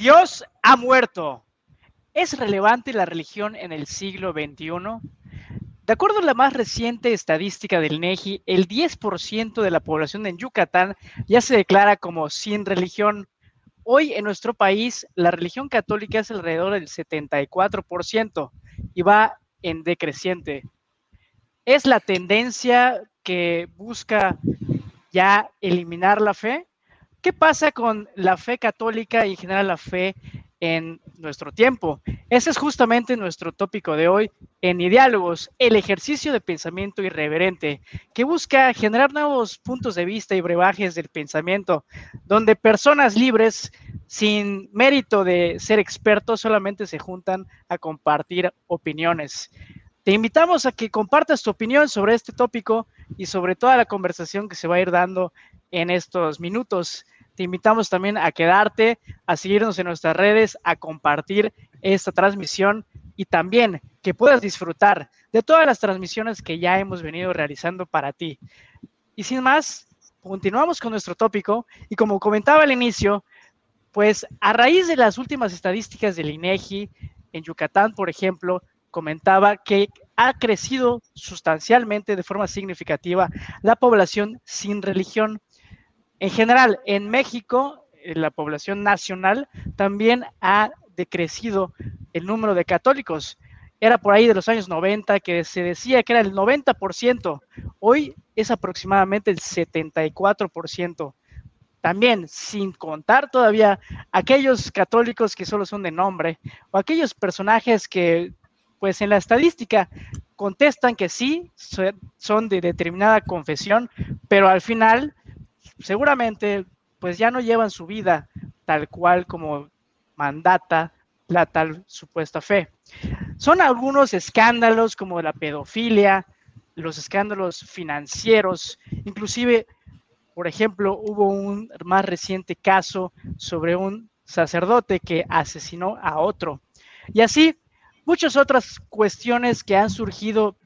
Dios ha muerto. ¿Es relevante la religión en el siglo XXI? De acuerdo a la más reciente estadística del NEGI, el 10% de la población en Yucatán ya se declara como sin religión. Hoy en nuestro país la religión católica es alrededor del 74% y va en decreciente. ¿Es la tendencia que busca ya eliminar la fe? ¿Qué pasa con la fe católica y en general la fe en nuestro tiempo? Ese es justamente nuestro tópico de hoy en Diálogos, el ejercicio de pensamiento irreverente, que busca generar nuevos puntos de vista y brebajes del pensamiento, donde personas libres, sin mérito de ser expertos, solamente se juntan a compartir opiniones. Te invitamos a que compartas tu opinión sobre este tópico y sobre toda la conversación que se va a ir dando en estos minutos. Te invitamos también a quedarte, a seguirnos en nuestras redes, a compartir esta transmisión y también que puedas disfrutar de todas las transmisiones que ya hemos venido realizando para ti. Y sin más, continuamos con nuestro tópico y como comentaba al inicio, pues a raíz de las últimas estadísticas del INEGI en Yucatán, por ejemplo, comentaba que ha crecido sustancialmente de forma significativa la población sin religión. En general, en México, eh, la población nacional también ha decrecido el número de católicos. Era por ahí de los años 90 que se decía que era el 90%. Hoy es aproximadamente el 74%. También sin contar todavía aquellos católicos que solo son de nombre o aquellos personajes que pues en la estadística contestan que sí, son de determinada confesión, pero al final seguramente pues ya no llevan su vida tal cual como mandata la tal supuesta fe. Son algunos escándalos como la pedofilia, los escándalos financieros, inclusive, por ejemplo, hubo un más reciente caso sobre un sacerdote que asesinó a otro. Y así muchas otras cuestiones que han surgido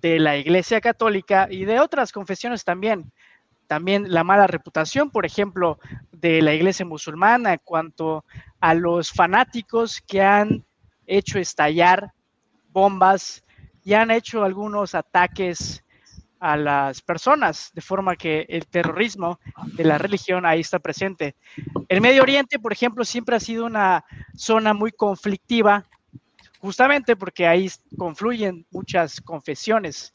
de la Iglesia Católica y de otras confesiones también. También la mala reputación, por ejemplo, de la Iglesia musulmana cuanto a los fanáticos que han hecho estallar bombas y han hecho algunos ataques a las personas, de forma que el terrorismo de la religión ahí está presente. El Medio Oriente, por ejemplo, siempre ha sido una zona muy conflictiva justamente porque ahí confluyen muchas confesiones.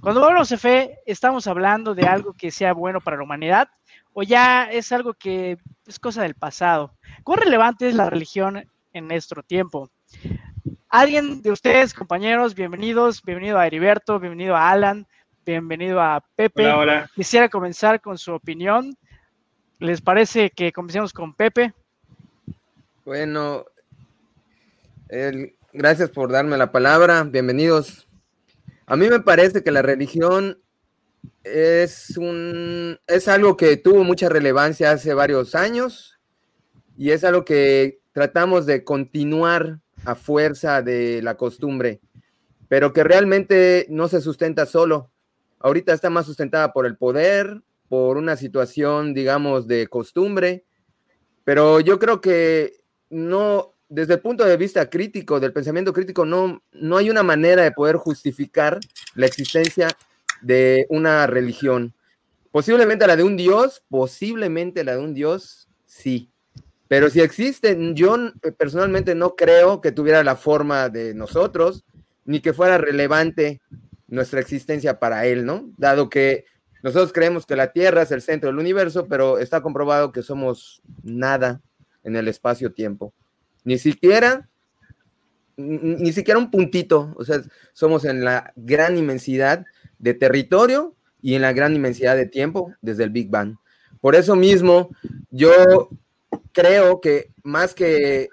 Cuando hablamos de fe, estamos hablando de algo que sea bueno para la humanidad o ya es algo que es cosa del pasado. ¿Cuán relevante es la religión en nuestro tiempo? Alguien de ustedes, compañeros, bienvenidos, bienvenido a Heriberto, bienvenido a Alan, bienvenido a Pepe. Hola, hola. Quisiera comenzar con su opinión. ¿Les parece que comencemos con Pepe? Bueno, el, Gracias por darme la palabra. Bienvenidos. A mí me parece que la religión es un es algo que tuvo mucha relevancia hace varios años y es algo que tratamos de continuar a fuerza de la costumbre, pero que realmente no se sustenta solo. Ahorita está más sustentada por el poder, por una situación, digamos, de costumbre, pero yo creo que no desde el punto de vista crítico, del pensamiento crítico, no, no hay una manera de poder justificar la existencia de una religión. Posiblemente la de un Dios, posiblemente la de un Dios, sí. Pero si existe, yo personalmente no creo que tuviera la forma de nosotros, ni que fuera relevante nuestra existencia para él, ¿no? Dado que nosotros creemos que la Tierra es el centro del universo, pero está comprobado que somos nada en el espacio-tiempo. Ni siquiera, ni siquiera un puntito. O sea, somos en la gran inmensidad de territorio y en la gran inmensidad de tiempo desde el Big Bang. Por eso mismo, yo creo que más que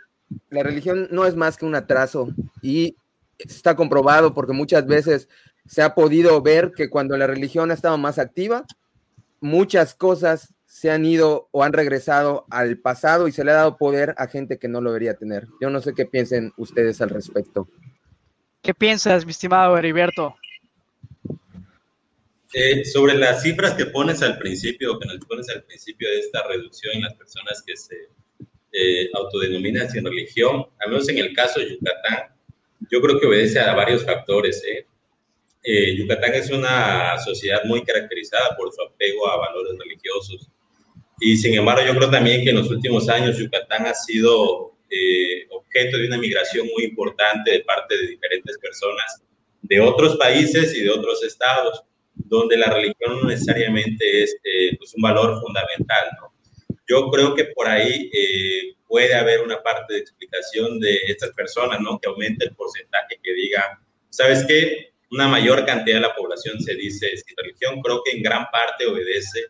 la religión no es más que un atraso y está comprobado porque muchas veces se ha podido ver que cuando la religión ha estado más activa, muchas cosas se han ido o han regresado al pasado y se le ha dado poder a gente que no lo debería tener. Yo no sé qué piensen ustedes al respecto. ¿Qué piensas, mi estimado Heriberto? Eh, sobre las cifras que pones al principio, que nos pones al principio de esta reducción en las personas que se eh, autodenomina sin religión, al menos en el caso de Yucatán, yo creo que obedece a varios factores. ¿eh? Eh, Yucatán es una sociedad muy caracterizada por su apego a valores religiosos. Y sin embargo, yo creo también que en los últimos años Yucatán ha sido eh, objeto de una migración muy importante de parte de diferentes personas de otros países y de otros estados, donde la religión no necesariamente es pues un valor fundamental. ¿no? Yo creo que por ahí puede haber una parte de explicación de estas personas, ¿no? Que aumente el porcentaje que diga, ¿sabes qué? Una mayor cantidad de la población se dice sin religión, creo que en gran parte obedece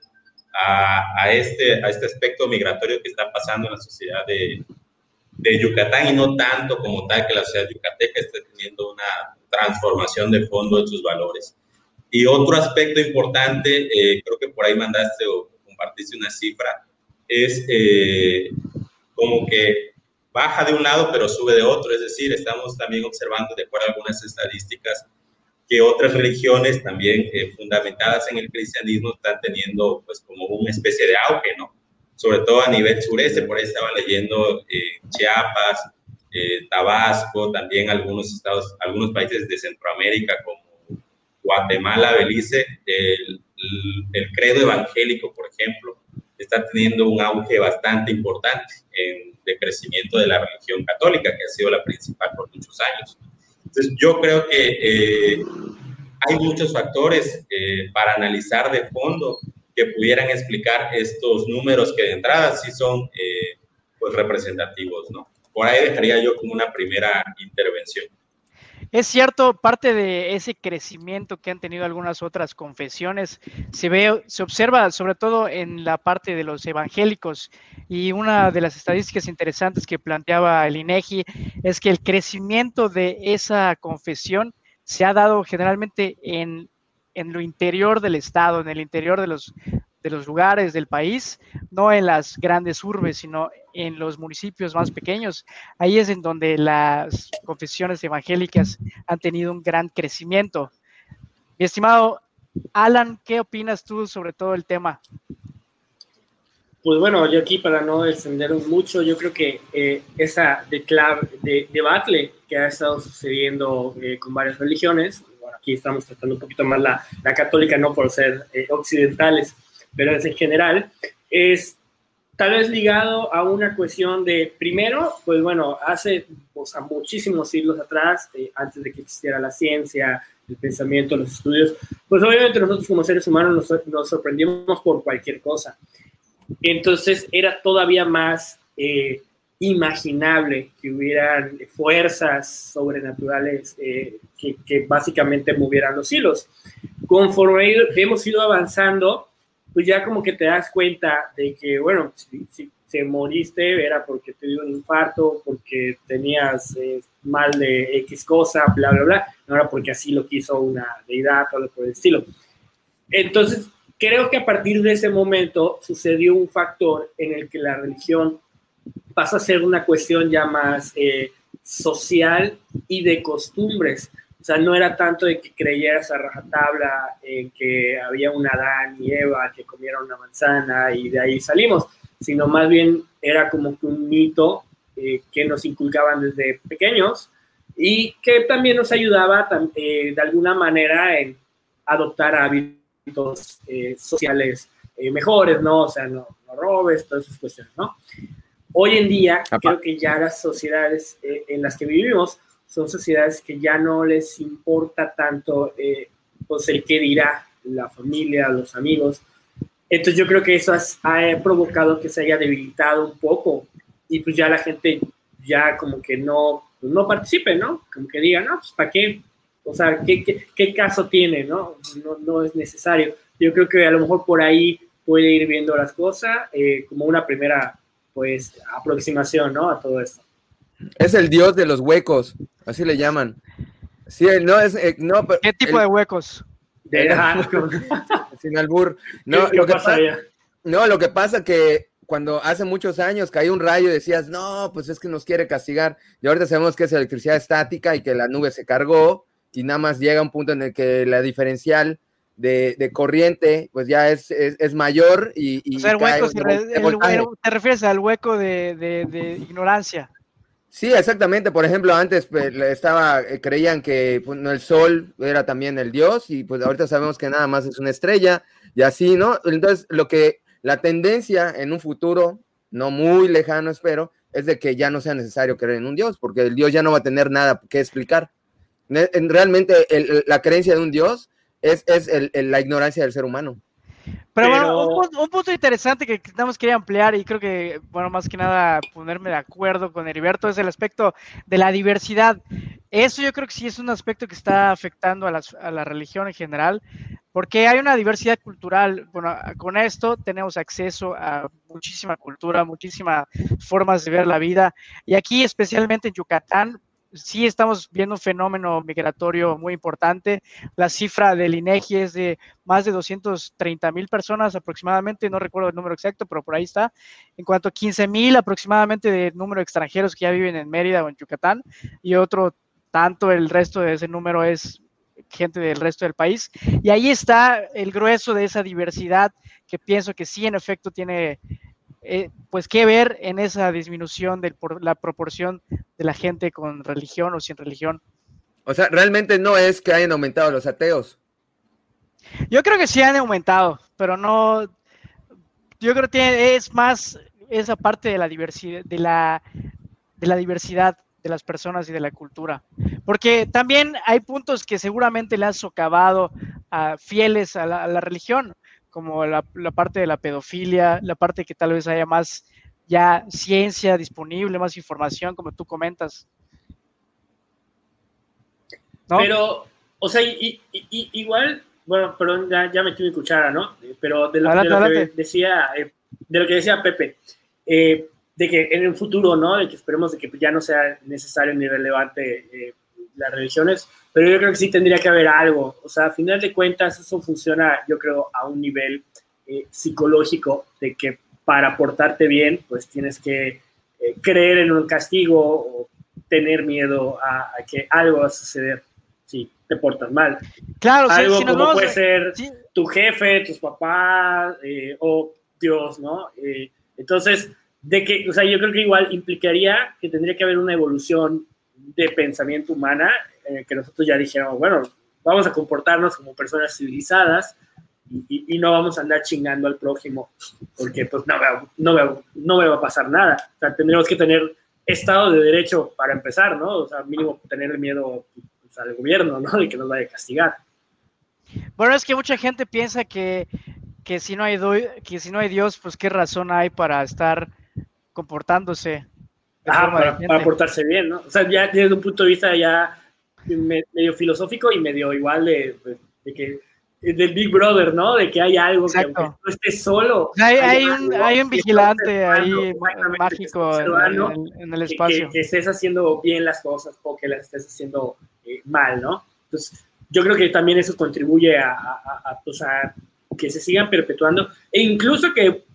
a, a, este, a este aspecto migratorio que está pasando en la sociedad de, de Yucatán y no tanto como tal que la sociedad yucateca esté teniendo una transformación de fondo en sus valores. Y otro aspecto importante, eh, creo que por ahí mandaste o compartiste una cifra, es eh, como que baja de un lado pero sube de otro, es decir, estamos también observando, de acuerdo a algunas estadísticas, que otras religiones también eh, fundamentadas en el cristianismo están teniendo pues como una especie de auge, ¿no? Sobre todo a nivel sureste, por ahí estaba leyendo eh, Chiapas, eh, Tabasco, también algunos estados, algunos países de Centroamérica como Guatemala, Belice, el, el credo evangélico, por ejemplo, está teniendo un auge bastante importante en, de crecimiento de la religión católica, que ha sido la principal por muchos años. Entonces, yo creo que eh, hay muchos factores eh, para analizar de fondo que pudieran explicar estos números que de entrada sí son eh, pues representativos, ¿no? Por ahí dejaría yo como una primera intervención. Es cierto, parte de ese crecimiento que han tenido algunas otras confesiones se ve, se observa sobre todo en la parte de los evangélicos. Y una de las estadísticas interesantes que planteaba el INEGI es que el crecimiento de esa confesión se ha dado generalmente en, en lo interior del estado, en el interior de los, de los lugares del país, no en las grandes urbes, sino en los municipios más pequeños. Ahí es en donde las confesiones evangélicas han tenido un gran crecimiento. Mi estimado Alan, ¿qué opinas tú sobre todo el tema? Pues bueno, yo aquí para no extender mucho, yo creo que eh, esa de, de, debate que ha estado sucediendo eh, con varias religiones, bueno, aquí estamos tratando un poquito más la, la católica, no por ser eh, occidentales, pero es en general, es tal vez ligado a una cuestión de, primero, pues bueno, hace muchísimos siglos atrás, eh, antes de que existiera la ciencia, el pensamiento, los estudios, pues obviamente nosotros como seres humanos nos, nos sorprendíamos por cualquier cosa. Entonces era todavía más eh, imaginable que hubieran fuerzas sobrenaturales eh, que, que, básicamente movieran los hilos. Conforme hemos ido avanzando, pues ya como que te das cuenta de que, bueno, si, si te moriste era porque te dio un infarto, porque tenías eh, mal de X cosa, bla, bla, bla, no era porque así lo quiso una deidad o algo por el estilo. Entonces, creo que a partir de ese momento sucedió un factor en el que la religión pasa a ser una cuestión ya más eh, social y de costumbres. O sea, no era tanto de que creyeras a rajatabla en que había un Adán y Eva que comieron una manzana y de ahí salimos, sino más bien era como que un mito eh, que nos inculcaban desde pequeños y que también nos ayudaba eh, de alguna manera en adoptar hábitos eh, sociales mejores, ¿no? O sea, no, no, robes, todas esas cuestiones, ¿no? Hoy en día, creo que ya las sociedades en las que vivimos son sociedades que ya no les importa tanto eh, pues el qué dirá la familia, los amigos. Entonces yo creo que eso ha provocado que se haya debilitado un poco y pues ya la gente ya como que no, pues no participe, ¿no? Como que diga, no, pues ¿para qué? O sea, ¿qué, qué, qué caso tiene, no? no? No es necesario. Yo creo que a lo mejor por ahí puede ir viendo las cosas eh, como una primera, pues, aproximación, ¿no? A todo esto. Es el dios de los huecos, así le llaman. Sí, no es, eh, no, ¿Qué tipo de huecos? Sin albur. No, lo que pasa, no, lo que pasa que cuando hace muchos años caía un rayo y decías, no, pues es que nos quiere castigar. Y ahorita sabemos que es electricidad estática y que la nube se cargó y nada más llega un punto en el que la diferencial de, corriente, pues ya es, es, mayor y... o sea, el hueco, te refieres al hueco de, de, ignorancia. Sí, exactamente. Por ejemplo, antes pues, estaba, eh, creían que pues, el sol era también el dios y pues ahorita sabemos que nada más es una estrella y así, ¿no? Entonces, lo que la tendencia en un futuro, no muy lejano, espero, es de que ya no sea necesario creer en un dios, porque el dios ya no va a tener nada que explicar. Realmente la creencia de un dios es, la ignorancia del ser humano. Pero, bueno, un, punto interesante que tenemos que ampliar y creo que, bueno, más que nada ponerme de acuerdo con Heriberto es el aspecto de la diversidad. Eso yo creo que sí es un aspecto que está afectando a, a la religión en general, porque hay una diversidad cultural. Bueno, con esto tenemos acceso a muchísima cultura, muchísimas formas de ver la vida. Y aquí, especialmente en Yucatán, sí estamos viendo un fenómeno migratorio muy importante. La cifra del INEGI es de más de 230 mil personas aproximadamente, no recuerdo el número exacto, pero por ahí está. En cuanto a 15 mil aproximadamente de número de extranjeros que ya viven en Mérida o en Yucatán, y otro tanto, el resto de ese número es gente del resto del país. Y ahí está el grueso de esa diversidad que pienso que sí, en efecto, tiene eh, pues que ver en esa disminución de la proporción de la gente con religión o sin religión. O sea, realmente no es que hayan aumentado los ateos. Yo creo que sí han aumentado, pero no. Yo creo que es más esa parte de la diversidad, de la, de la diversidad de las personas y de la cultura. Porque también hay puntos que seguramente le han socavado a fieles a la religión como la, parte de la pedofilia, la parte que tal vez haya más ya ciencia disponible, más información, como tú comentas. Pero, o sea, igual, bueno, perdón, ya, ya metí mi cuchara, ¿no? Pero de lo, que decía, eh, de lo que decía Pepe, eh, de que en el futuro, ¿no? De que esperemos de que ya no sea necesario ni relevante eh, las religiones, pero yo creo que sí tendría que haber algo. O sea, a final de cuentas, eso funciona, yo creo, a un nivel eh, psicológico de que para portarte bien, pues tienes que eh, creer en un castigo o tener miedo a, que algo va a suceder si te portas mal. Claro, algo sí, como puede ser tu jefe, tus papás eh, o Dios, ¿no? entonces, de que, o sea, yo creo que igual implicaría que tendría que haber una evolución de pensamiento humana, eh, que nosotros ya dijéramos, bueno, vamos a comportarnos como personas civilizadas y, no vamos a andar chingando al prójimo, porque pues no, no, no me va a pasar nada. O sea, tendríamos que tener Estado de Derecho para empezar, ¿no? O sea, mínimo tener miedo pues, al gobierno, ¿no? De que nos vaya a castigar. Bueno, es que mucha gente piensa que, que, si no hay que si no hay Dios, pues qué razón hay para estar comportándose Ah, para, portarse bien, ¿no? O sea, ya desde un punto de vista ya medio filosófico y medio igual de, que del Big Brother, ¿no? De que hay algo que no estés solo. Hay, un, hay un vigilante ahí mágico en, el espacio. Que, estés haciendo bien las cosas o que las estés haciendo eh, mal, ¿no? Entonces, yo creo que también eso contribuye a, a, pues a, que se sigan perpetuando e incluso que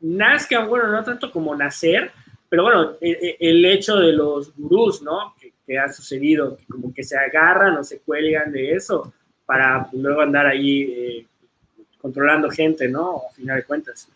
nazcan, bueno, no tanto como nacer, pero bueno, e, e, el, hecho de los gurús, ¿no? Que, ha sucedido, que como que se agarran o se cuelgan de eso para luego andar ahí eh, controlando gente, ¿no? A final de cuentas.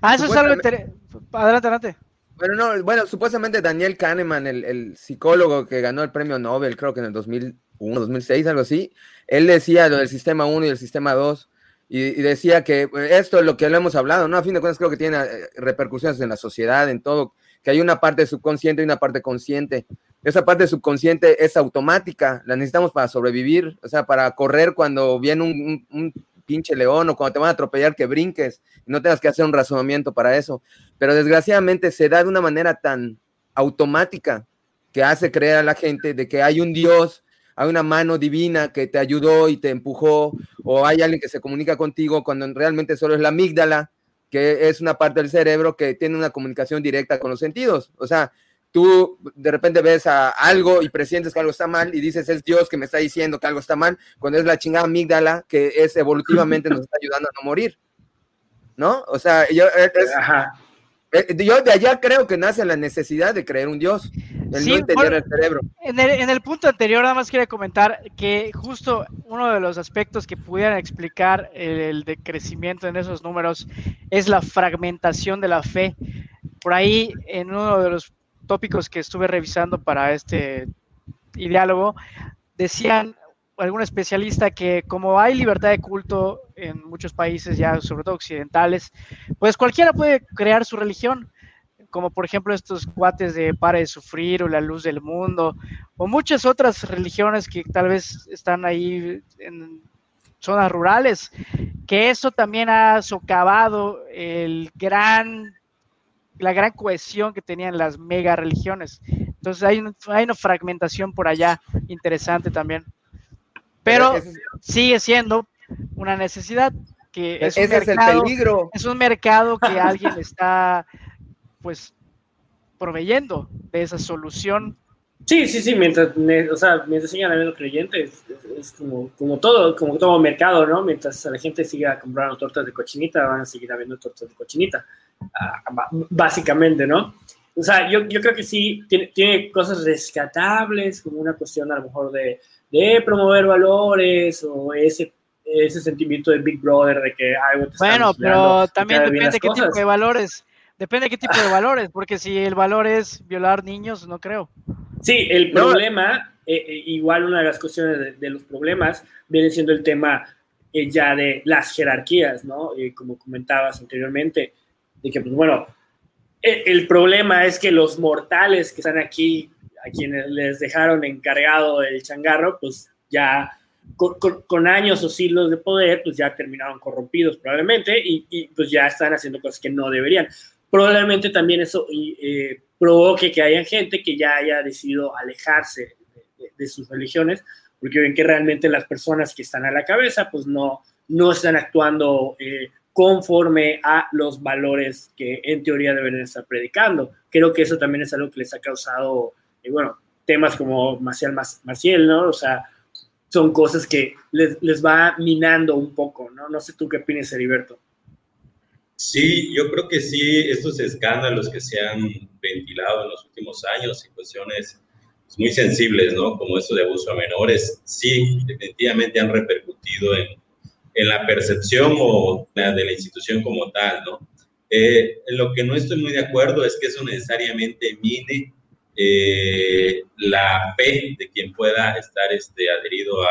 Ah, eso es algo interesante. Adelante, adelante. Bueno, no, bueno, supuestamente Daniel Kahneman, el, el, psicólogo que ganó el premio Nobel, creo que en el 2001, 2006, algo así, él decía lo del sistema 1 y el sistema 2, y, decía que pues, esto es lo que le hemos hablado, ¿no? A fin de cuentas creo que tiene eh, repercusiones en la sociedad, en todo, que hay una parte subconsciente y una parte consciente. Esa parte subconsciente es automática, la necesitamos para sobrevivir, o sea, para correr cuando viene un, pinche león o cuando te van a atropellar que brinques y no tengas que hacer un razonamiento para eso. Pero desgraciadamente se da de una manera tan automática que hace creer a la gente de que hay un Dios hay una mano divina que te ayudó y te empujó, o hay alguien que se comunica contigo cuando realmente solo es la amígdala, que es una parte del cerebro que tiene una comunicación directa con los sentidos. O sea, tú de repente ves a algo y presientes que algo está mal y dices, es Dios que me está diciendo que algo está mal, cuando es la chingada amígdala que es evolutivamente nos está ayudando a no morir. ¿No? O sea, yo, eh, yo de allá creo que nace la necesidad de creer un Dios. El no interior del cerebro. En el, en el, punto anterior, nada más quería comentar que justo uno de los aspectos que pudieran explicar el, el decrecimiento en esos números es la fragmentación de la fe. Por ahí, en uno de los tópicos que estuve revisando para este diálogo, decían algún especialista que como hay libertad de culto en muchos países ya, sobre todo occidentales, pues cualquiera puede crear su religión, como por ejemplo estos cuates de Pare de Sufrir o La Luz del Mundo, o muchas otras religiones que tal vez están ahí en zonas rurales, que eso también ha socavado el gran, la gran cohesión que tenían las mega religiones. Entonces hay, hay una fragmentación por allá interesante también. Pero sigue siendo una necesidad que es un, mercado, es un mercado que alguien está pues proveyendo de esa solución. Sí, sí, sí, mientras, o sea, mientras sigan habiendo creyentes, es, como, como todo, como todo mercado, ¿no? Mientras la gente siga comprando tortas de cochinita, van a seguir habiendo tortas de cochinita, ah, básicamente, ¿no? O sea, yo, yo creo que sí, tiene, tiene cosas rescatables, como una cuestión a lo mejor de, de promover valores o ese, ese sentimiento de Big Brother de que algo te Bueno, pero también depende de qué tipo de valores. Depende de qué tipo de valores, porque si el valor es violar niños, no creo. Sí, el problema, eh, eh, igual una de las cuestiones de, los problemas, viene siendo el tema eh, ya de las jerarquías, ¿no? como comentabas anteriormente, de que, pues bueno, el problema es que los mortales que están aquí a quienes les dejaron encargado el changarro, pues ya con, años o siglos de poder, pues ya terminaron corrompidos probablemente y, pues ya están haciendo cosas que no deberían. Probablemente también eso eh, provoque que haya gente que ya haya decidido alejarse de, sus religiones, porque ven que realmente las personas que están a la cabeza, pues no, no están actuando eh, conforme a los valores que en teoría deben estar predicando. Creo que eso también es algo que les ha causado y bueno, temas como Marcial Marcial, ¿no? O sea, son cosas que les, les, va minando un poco, ¿no? No sé tú qué opinas, Heriberto. Sí, yo creo que sí, estos escándalos que se han ventilado en los últimos años y cuestiones muy sensibles, ¿no? Como esto de abuso a menores, sí, definitivamente han repercutido en, en la percepción o la de la institución como tal, ¿no? Eh, en lo que no estoy muy de acuerdo es que eso necesariamente mine eh, la fe de quien pueda estar este, adherido a,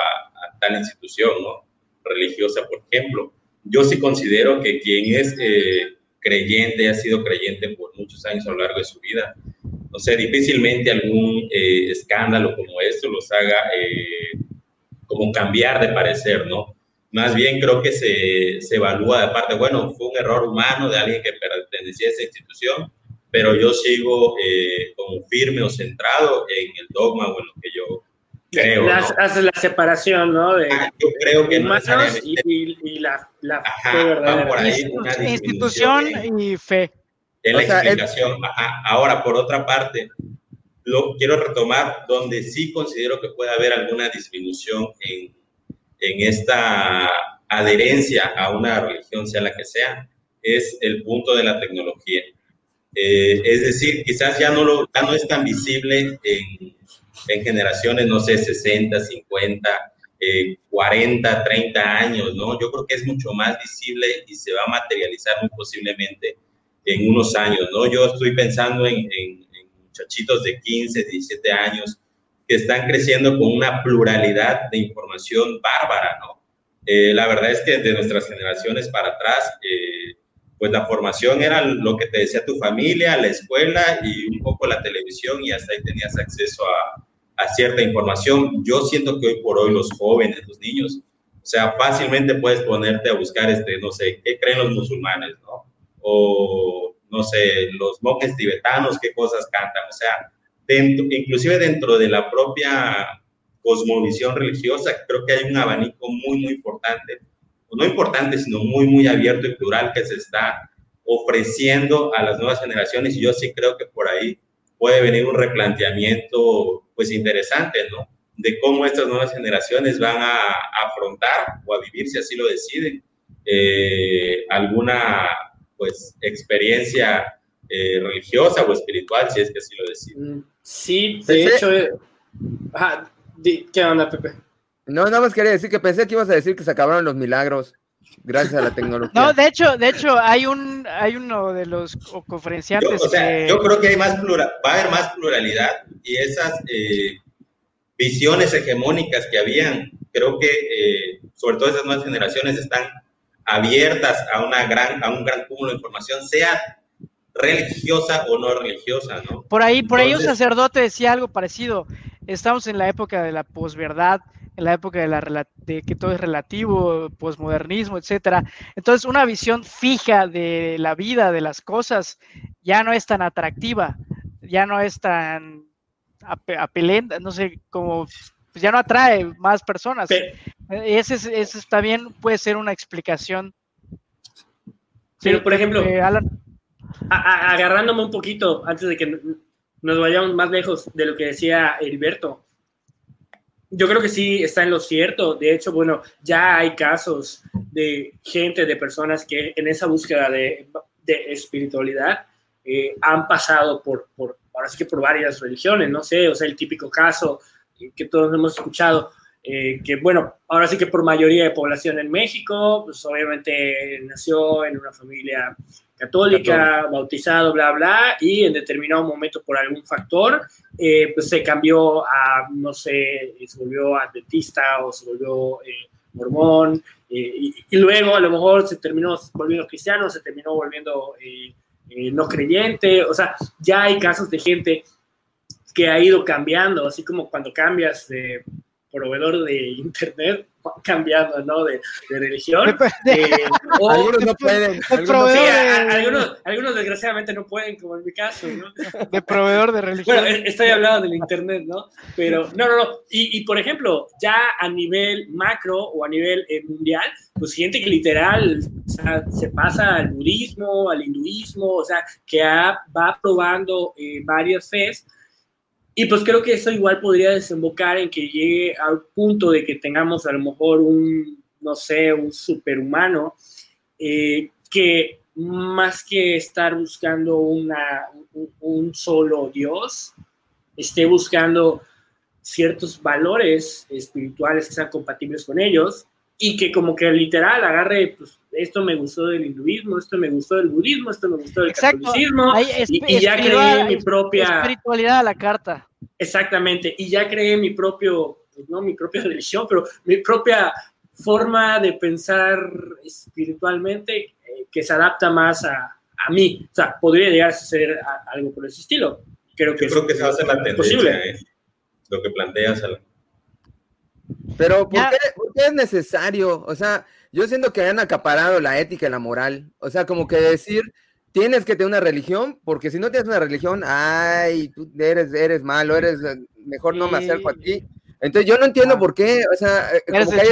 tal institución ¿no? religiosa, por ejemplo. Yo sí considero que quien es eh, creyente, ha sido creyente por muchos años a lo largo de su vida, no sé, difícilmente algún eh, escándalo como esto los haga como cambiar de parecer, ¿no? Más bien creo que se, se evalúa de parte, bueno, fue un error humano de alguien que pertenecía a esa institución, pero yo sigo eh, como firme o centrado en el dogma o en lo que yo creo. Hace la separación, ¿no? De, ah, yo creo que no y, y, la, la Ajá, por ahí Institución y fe. En la explicación. Ahora, por otra parte, lo quiero retomar donde sí considero que puede haber alguna disminución en, en esta adherencia a una religión, sea la que sea, es el punto de la tecnología. Eh, es decir, quizás ya no, es tan visible en, en generaciones, no sé, 60, 50, 40, 30 años, ¿no? Yo creo que es mucho más visible y se va a materializar muy posiblemente en unos años, ¿no? Yo estoy pensando en, en, muchachitos de 15, 17 años que están creciendo con una pluralidad de información bárbara, ¿no? Eh, la verdad es que de nuestras generaciones para atrás, eh, pues la formación era lo que te decía tu familia, la escuela y un poco la televisión y hasta ahí tenías acceso a, cierta información. Yo siento que hoy por hoy los jóvenes, los niños, o sea, fácilmente puedes ponerte a buscar, este, no sé, qué creen los musulmanes, ¿no? O, no sé, los monjes tibetanos, qué cosas cantan, o sea, dentro, inclusive dentro de la propia cosmovisión religiosa, creo que hay un abanico muy, muy importante no importante, sino muy, muy abierto y plural que se está ofreciendo a las nuevas generaciones y yo sí creo que por ahí puede venir un replanteamiento pues interesante, ¿no? De cómo estas nuevas generaciones van a afrontar o a vivir, si así lo deciden, eh, alguna pues experiencia eh, religiosa o espiritual, si es que así lo decimos. Mm, sí, de hecho, eh, ¿qué onda, Pepe? No, nada más quería decir que pensé que ibas a decir que se acabaron los milagros gracias a la tecnología. No, de hecho, de hecho, hay un, hay uno de los conferenciantes. Yo, o sea, yo creo que hay más plural, va a haber más pluralidad y esas eh, visiones hegemónicas que habían, creo que eh, sobre todo esas nuevas generaciones están abiertas a una gran, a un gran cúmulo de información, sea religiosa o no religiosa, ¿no? Por ahí, por ahí un sacerdote decía algo parecido. Estamos en la época de la posverdad, en la época de, la, de que todo es relativo, posmodernismo, etcétera. Entonces, una visión fija de la vida, de las cosas, ya no es tan atractiva, ya no es tan apelenda, no sé, como pues ya no atrae más personas. ese, ese también puede ser una explicación. Pero, por ejemplo, agarrándome un poquito antes de que nos vayamos más lejos de lo que decía Heriberto, yo creo que sí está en lo cierto. De hecho, bueno, ya hay casos de gente, de personas que en esa búsqueda de, espiritualidad eh, han pasado por, ahora sí que por varias religiones, no sé, o sea, el típico caso que todos hemos escuchado, eh, que bueno, ahora sí que por mayoría de población en México, pues obviamente nació en una familia católica, bautizado, bla, bla, y en determinado momento por algún factor, eh, pues se cambió a, no sé, se volvió adventista o se volvió eh, mormón, y, y, luego a lo mejor se terminó volviendo cristiano, se terminó volviendo no creyente, o sea, ya hay casos de gente que ha ido cambiando, así como cuando cambias de proveedor de internet, cambiando, ¿no? De, religión. Eh, algunos no pueden. Algunos, algunos, desgraciadamente no pueden, como en mi caso, ¿no? De proveedor de religión. Bueno, eh, estoy hablando del internet, ¿no? Pero, no, no, no. Y, y por ejemplo, ya a nivel macro o a nivel eh, mundial, pues gente que literal se pasa al budismo, al hinduismo, o sea, que va probando varias fes y pues creo que eso igual podría desembocar en que llegue al punto de que tengamos a lo mejor un, no sé, un superhumano eh, que más que estar buscando una, un, solo Dios, esté buscando ciertos valores espirituales que sean compatibles con ellos y que como que literal agarre, pues esto me gustó del hinduismo, esto me gustó del budismo, esto me gustó del catolicismo, y, ya creé mi propia... Espiritualidad a la carta. Exactamente, y ya creé mi propio, pues, no mi propia religión, pero mi propia forma de pensar espiritualmente eh, que se adapta más a, a, mí. O sea, podría llegar a ser algo por ese estilo. Creo que Yo creo que se va a hacer la tendencia, posible. Eh, lo que planteas. Pero ¿por qué, ¿por qué es necesario? O sea, yo siento que han acaparado la ética y la moral. O sea, como que decir, tienes que tener una religión, porque si no tienes una religión, ay, tú eres, eres malo, eres, mejor no me acerco a ti. Entonces yo no entiendo por qué, o sea, eh, como que hay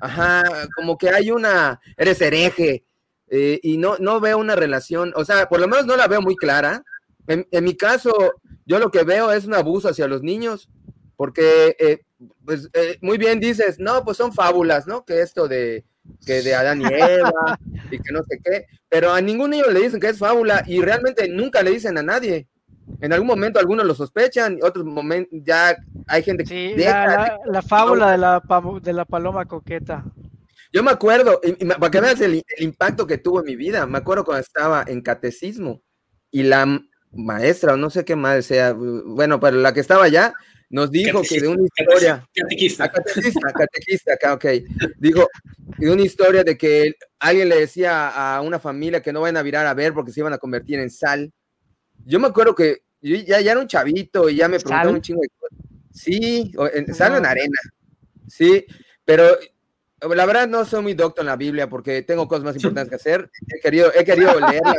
Ajá, como que hay una, eres hereje, eh, y no, no veo una relación, o sea, por lo menos no la veo muy clara. En, mi caso, yo lo que veo es un abuso hacia los niños, porque, eh, pues, muy bien dices, no, pues son fábulas, ¿no? Que esto de, que de Adán y Eva y que no sé qué, pero a ningún niño le dicen que es fábula y realmente nunca le dicen a nadie. En algún momento algunos lo sospechan, y otros momentos ya hay gente que... la, fábula de la, de la paloma coqueta. Yo me acuerdo, para que veas el, impacto que tuvo en mi vida, me acuerdo cuando estaba en catecismo y la maestra, o no sé qué más sea, bueno, pero la que estaba allá, nos dijo que de una historia. Catequista. Catequista, catequista, acá, ok. Dijo de una historia de que alguien le decía a una familia que no vayan a virar a ver porque se iban a convertir en sal. Yo me acuerdo que yo ya, ya era un chavito y ya me preguntaron un chingo de cosas. Sí, en, sal en arena. Sí, pero la verdad no soy muy doctor en la Biblia porque tengo cosas más importantes que hacer. He querido, he querido leerla.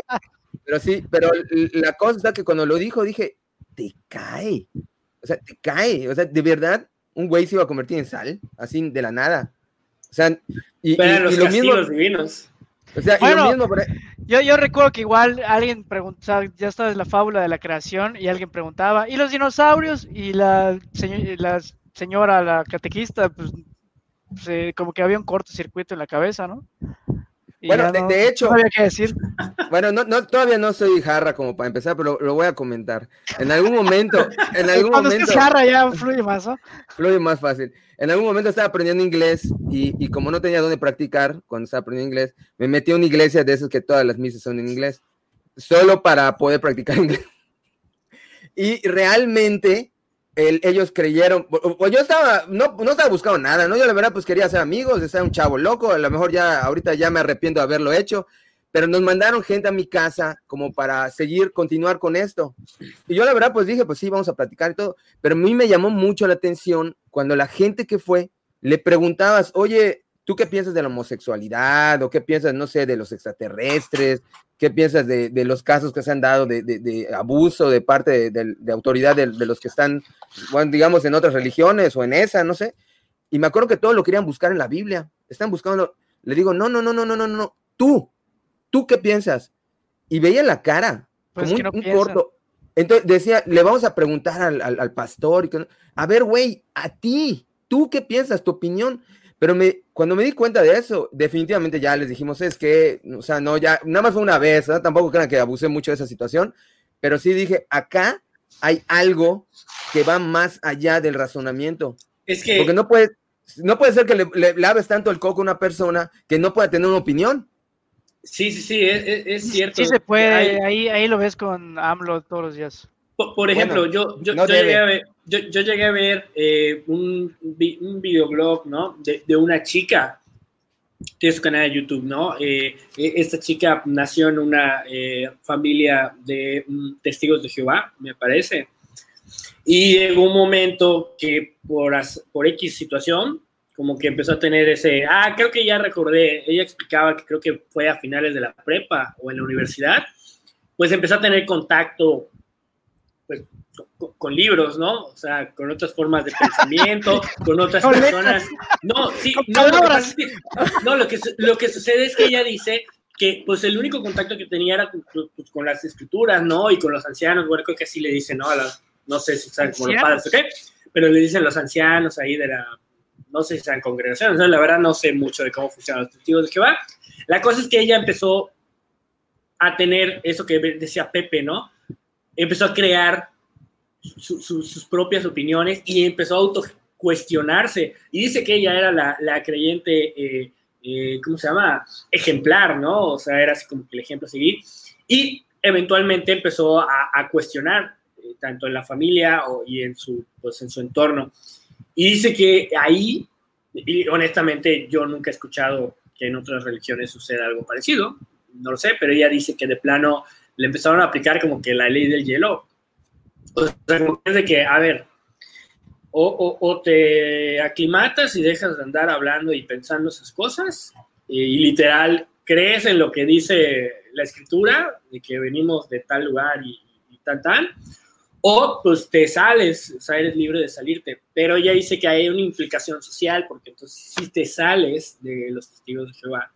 Pero sí, pero la cosa es que cuando lo dijo dije, te cae. O sea, te cae. O sea, de verdad, un güey se iba a convertir en sal, así de la nada. O sea, y, los lo mismo. divinos. O sea, y lo mismo. Yo, yo recuerdo que igual alguien preguntaba, ya está en la fábula de la creación, y alguien preguntaba, ¿y los dinosaurios? Y la, la señora, la catequista, pues, como que había un cortocircuito en la cabeza, ¿no? Bueno, de, hecho, no había que decir. Bueno, no, no, todavía no soy jarra como para empezar, pero lo, voy a comentar. En algún momento, en algún Cuando momento. es jarra ya fluye más, ¿no? Fluye más fácil. En algún momento estaba aprendiendo inglés y, y, como no tenía dónde practicar cuando estaba aprendiendo inglés, me metí a una iglesia de esas que todas las misas son en inglés, solo para poder practicar inglés. Y realmente el, ellos creyeron, pues yo estaba, no, no estaba buscando nada, ¿no? Yo la verdad pues quería ser amigos, estar un chavo loco, a lo mejor ya ahorita ya me arrepiento de haberlo hecho, pero nos mandaron gente a mi casa como para seguir, continuar con esto. Y yo la verdad pues dije, pues sí, vamos a platicar y todo, pero a mí me llamó mucho la atención cuando la gente que fue le preguntabas, oye, ¿tú qué piensas de la homosexualidad? ¿O qué piensas, no sé, de los extraterrestres? ¿Qué piensas de, de los casos que se han dado de, de, de abuso de parte de, autoridad de, los que están, bueno, digamos, en otras religiones o en esa, no sé? Y me acuerdo que todos lo querían buscar en la Biblia. Están buscando, le digo, no, no, no, no, no, no, no, tú, ¿tú qué piensas? Y veía la cara, Pues como que un, no un corto. Entonces decía, le vamos a preguntar al, al, al pastor. Y que, a ver, güey, a ti, ¿tú qué piensas? Tu opinión. Pero me, cuando me di cuenta de eso, definitivamente ya les dijimos, es que, o sea, no, ya, nada más fue una vez, ¿no? tampoco crean que abusé mucho de esa situación, pero sí dije, acá hay algo que va más allá del razonamiento. Es que Porque no puede, no puede ser que le, le laves tanto el coco a una persona que no pueda tener una opinión. sí, sí, sí, es, cierto. Sí se puede, Hay- ahí, ahí lo ves con AMLO todos los días. Por, por ejemplo, Bueno, yo, yo, no yo llegué debe. a ver, yo, llegué a ver eh, un, un videoblog, ¿no? De, de una chica, tiene su canal de YouTube, ¿no? Eh, eh, esta chica nació en una eh, familia de mm, testigos de Jehová, me parece. Y llegó un momento que por, por X situación, como que empezó a tener ese, ah, creo que ya recordé, ella explicaba que creo que fue a finales de la prepa o en la universidad, pues empezó a tener contacto con, con libros, ¿no? O sea, con otras formas de pensamiento, con otras personas. No, sí, no, lo que, no, lo que, lo que sucede es que ella dice que pues el único contacto que tenía era con, pues, con las escrituras, ¿no? Y con los ancianos, bueno, creo que así le dicen, ¿no? A no sé si saben como los padres o qué, pero le dicen los ancianos ahí de la, no sé si sean congregaciones, ¿no? la verdad no sé mucho de cómo funcionan los testigos de Jehová. La cosa es que ella empezó a tener eso que decía Pepe, ¿no? Empezó a crear su- su- sus propias opiniones y empezó a autocuestionarse. Y dice que ella era la, creyente, eh, eh, ¿cómo se llama? Ejemplar, ¿no? O sea, era así como que el ejemplo a seguir. Y eventualmente empezó a, a cuestionar, eh, tanto en la familia o, y en su, pues, en su entorno. Y dice que ahí, y honestamente yo nunca he escuchado que en otras religiones suceda algo parecido, no lo sé, pero ella dice que de plano le empezaron a aplicar como que la ley del hielo. O sea, como que es de que, a ver, o, o- o te aclimatas y dejas de andar hablando y pensando esas cosas, y, literal crees en lo que dice la escritura, de que venimos de tal lugar y, y tan, tan, o pues te sales, o sea, eres libre de salirte. Pero ella dice que hay una implicación social, porque entonces si te sales de los testigos de Jehová,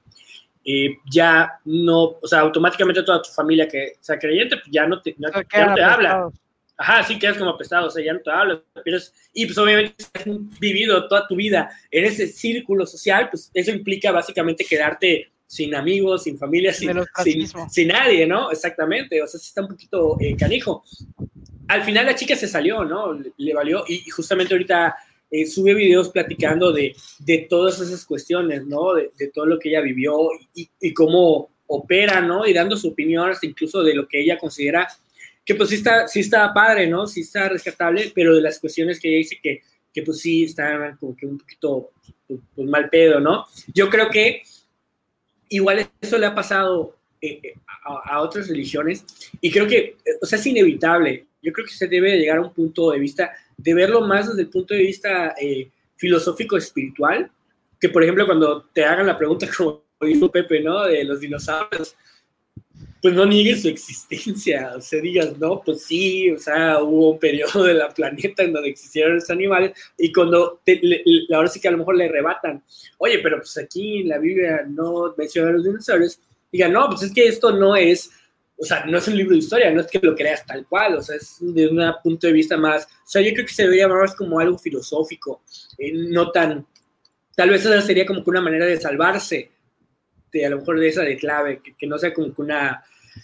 eh, ya no, o sea, automáticamente toda tu familia que sea creyente, pues ya no te, no- ya no te habla. Ajá, sí, quedas como apestado, o sea, ya no te hablas, pierdes- y pues obviamente has vivido toda tu vida en ese círculo social, pues eso implica básicamente quedarte sin amigos, sin familia, sin, sin, sin nadie, ¿no? Exactamente, o sea, sí está un poquito eh, canijo. Al final la chica se salió, ¿no? Le, le valió, y, y justamente ahorita eh, sube videos platicando de, de todas esas cuestiones, ¿no? De, de todo lo que ella vivió y, y cómo opera, ¿no? Y dando su opinión hasta incluso de lo que ella considera que pues sí está, sí está padre, ¿no? Sí está rescatable, pero de las cuestiones que ella dice que, que pues sí están como que un poquito pues, pues, mal pedo, ¿no? Yo creo que igual eso le ha pasado eh, eh, a, a otras religiones y creo que, o sea, es inevitable. Yo creo que se debe llegar a un punto de vista, de verlo más desde el punto de vista eh, filosófico espiritual, que por ejemplo cuando te hagan la pregunta como dijo Pepe, ¿no? De los dinosaurios, pues no niegues su existencia, o sea, digas, no, pues sí, o sea, hubo un periodo de la planeta en donde existieron estos animales y cuando, te, le, ahora sí que a lo mejor le rebatan, oye, pero pues aquí en la Biblia no menciona a los dinosaurios, digan, no, pues es que esto no es, o sea, no es un libro de historia, no es que lo creas tal cual, o sea, es de un punto de vista más, o sea, yo creo que se debería más como algo filosófico, eh, no tan, tal vez esa sería como una manera de salvarse de a lo mejor de esa de clave, que, no sea como una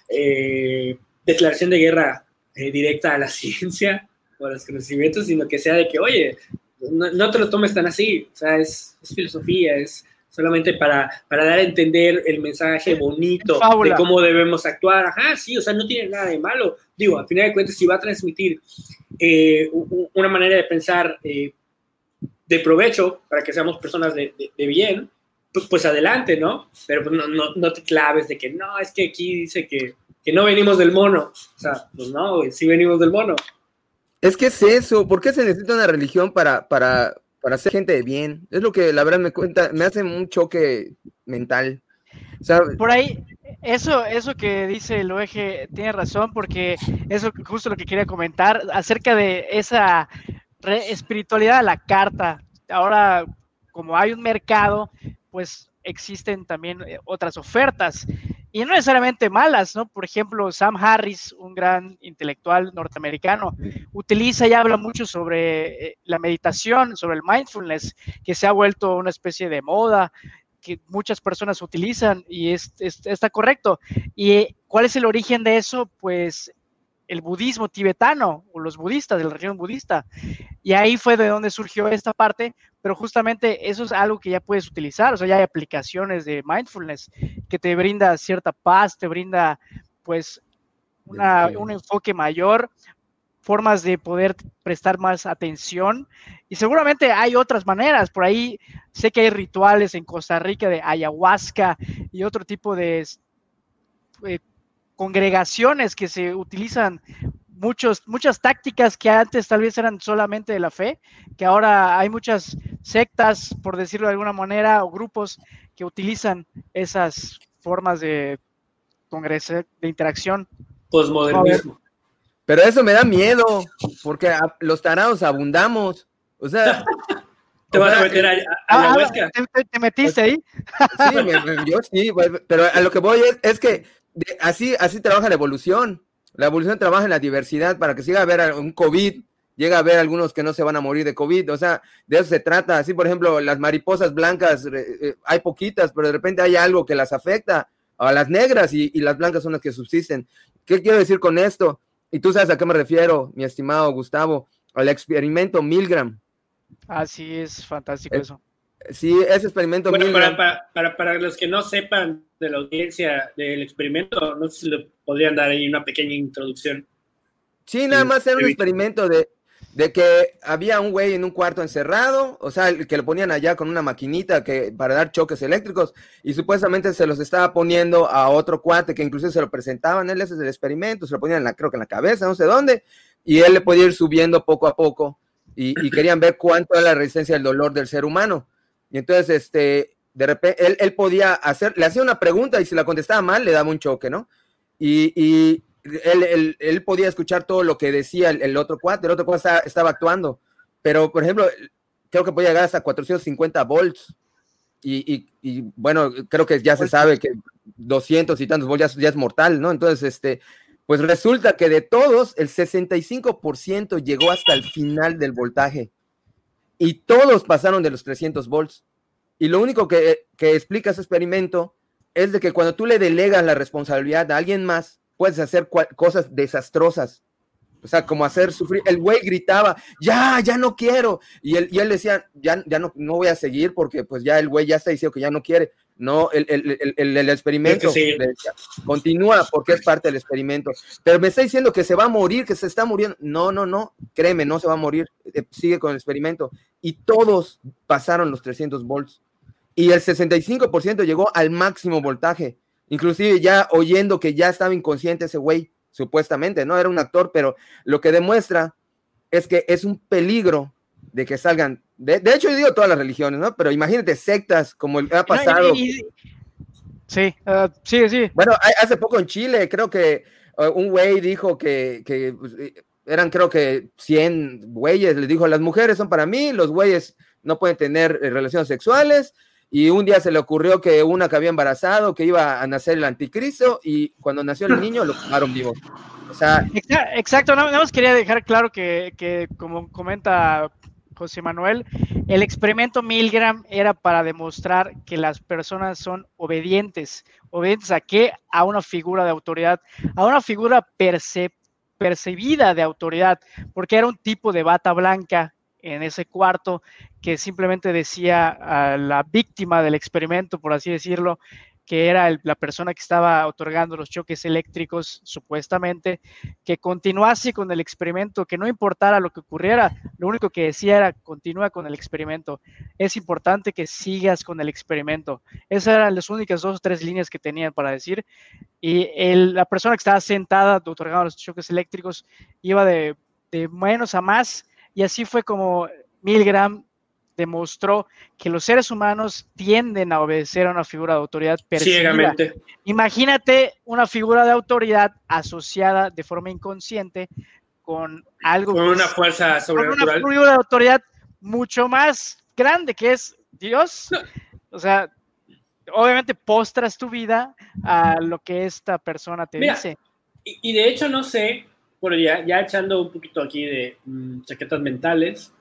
eh, declaración de guerra eh, directa a la ciencia o a los conocimientos, sino que sea de que, oye, no, te lo tomes tan así, o sea, es, es filosofía, es solamente para, para, dar a entender el mensaje bonito de cómo debemos actuar. Ajá, sí, o sea, no tiene nada de malo. Digo, al final de cuentas, si va a transmitir eh, una manera de pensar eh, de provecho para que seamos personas de, de, bien, pues, pues, adelante, ¿no? Pero pues no, no, no, te claves de que no, es que aquí dice que, que no venimos del mono. O sea, pues no, sí venimos del mono. Es que es eso, ¿por qué se necesita una religión para, para, para ser gente de bien. Es lo que la verdad me cuenta, me hace un choque mental. Por ahí, eso, eso que dice el OEG tiene razón, porque eso justo lo que quería comentar acerca de esa espiritualidad a la carta. Ahora, como hay un mercado, pues existen también eh, otras ofertas y no necesariamente malas, ¿no? Por ejemplo, Sam Harris, un gran intelectual norteamericano, utiliza y habla mucho sobre eh, la meditación, sobre el mindfulness, que se ha vuelto una especie de moda, que muchas personas utilizan y está correcto. ¿Y cuál es el origen de eso? Pues el budismo tibetano o los budistas de la región budista. Y ahí fue de donde surgió esta parte, pero justamente eso es algo que ya puedes utilizar, o sea, ya hay aplicaciones de mindfulness que te brinda cierta paz, te brinda pues un enfoque mayor, formas de poder prestar más atención y seguramente hay otras maneras, por ahí sé que hay rituales en Costa Rica de ayahuasca y otro tipo de... Eh, congregaciones que se utilizan muchos, muchas tácticas que antes tal vez eran solamente de la fe, que ahora hay muchas sectas, por decirlo de alguna manera, o grupos que utilizan esas formas de congreso, de interacción. Postmodernismo. Pero eso me da miedo, porque los tarados abundamos. O sea. ¿Te vas a meter a, la ah, huesca? ¿te, metiste ahí? Sí, yo sí, pero a lo que voy es que así, así trabaja la evolución. La evolución trabaja en la diversidad para que siga a haber un COVID, llega a haber algunos que no se van a morir de COVID. O sea, de eso se trata. Así, por ejemplo, las mariposas blancas, eh, eh, hay poquitas, pero de repente hay algo que las afecta a las negras y, las blancas son las que subsisten. ¿Qué quiero decir con esto? Y tú sabes a qué me refiero, mi estimado Gustavo, al experimento Milgram. Ah, sí, es fantástico eso. Sí, ese experimento. Bueno, para, para, para, los que no sepan de la audiencia del experimento, no sé si le podrían dar ahí una pequeña introducción. Sí, nada más era un experimento de, de que había un güey en un cuarto encerrado, o sea, que lo ponían allá con una maquinita que, para dar choques eléctricos, y supuestamente se los estaba poniendo a otro cuate que incluso se lo presentaban, él ese es el experimento, se lo ponían en la, creo que en la cabeza, no sé dónde, y él le podía ir subiendo poco a poco, y, y querían ver cuánto era la resistencia al dolor del ser humano. Y entonces, este, de repente, él, él, podía hacer, le hacía una pregunta y si la contestaba mal, le daba un choque, ¿no? Y, y él, él, él, podía escuchar todo lo que decía el, otro cuate, el otro cuate estaba, estaba, actuando, pero, por ejemplo, creo que podía llegar hasta 450 volts. Y, y, bueno, creo que ya se sabe que 200 y tantos volts ya, ya es mortal, ¿no? Entonces, este, pues resulta que de todos, el 65% llegó hasta el final del voltaje y todos pasaron de los 300 volts. Y lo único que, explica ese experimento es de que cuando tú le delegas la responsabilidad a alguien más, puedes hacer cosas desastrosas. O sea, como hacer sufrir. El güey gritaba, ya, ya no quiero. Y él, y él decía, ya, ya no, no voy a seguir porque pues ya el güey ya está diciendo que ya no quiere. No, el, el, experimento continúa porque es parte del experimento. Pero me está diciendo que se va a morir, que se está muriendo. No, no, no, créeme, no se va a morir. Eh, sigue con el experimento. Y todos pasaron los 300 volts. Y el 65% llegó al máximo voltaje. Inclusive ya oyendo que ya estaba inconsciente ese güey, supuestamente, ¿no? Era un actor, pero lo que demuestra es que es un peligro de que salgan, de, hecho yo digo todas las religiones, ¿no? Pero imagínate sectas como el, ha pasado. sí, uh, sí, sí. Bueno, hace poco en Chile creo que uh, un güey dijo que, que pues, eh, eran creo que 100 güeyes, les dijo, las mujeres son para mí, los güeyes no pueden tener eh, relaciones sexuales, y un día se le ocurrió que una que había embarazado, que iba a nacer el anticristo, y cuando nació el niño lo quemaron vivo. O sea, Exacto, nada más quería dejar claro que, que como comenta José Manuel, el experimento Milgram era para demostrar que las personas son obedientes. ¿Obedientes a qué? A una figura de autoridad, a una figura percibida de autoridad, porque era un tipo de bata blanca en ese cuarto que simplemente decía a la víctima del experimento, por así decirlo, que era la persona que estaba otorgando los choques eléctricos, supuestamente, que continuase con el experimento, que no importara lo que ocurriera, lo único que decía era continúa con el experimento. Es importante que sigas con el experimento. Esas eran las únicas dos o tres líneas que tenían para decir. Y la persona que estaba sentada otorgando los choques eléctricos iba de, de menos a más, y así fue como Milgram demostró que los seres humanos tienden a obedecer a una figura de autoridad Ciegamente. Imagínate una figura de autoridad asociada de forma inconsciente con algo. Con una fuerza sobrenatural. Con una figura de autoridad mucho más grande que es Dios. O sea, obviamente postras tu vida a lo que esta persona te dice. Y, de hecho, no sé, por ya, ya echando un poquito aquí de mm, chaquetas mentales,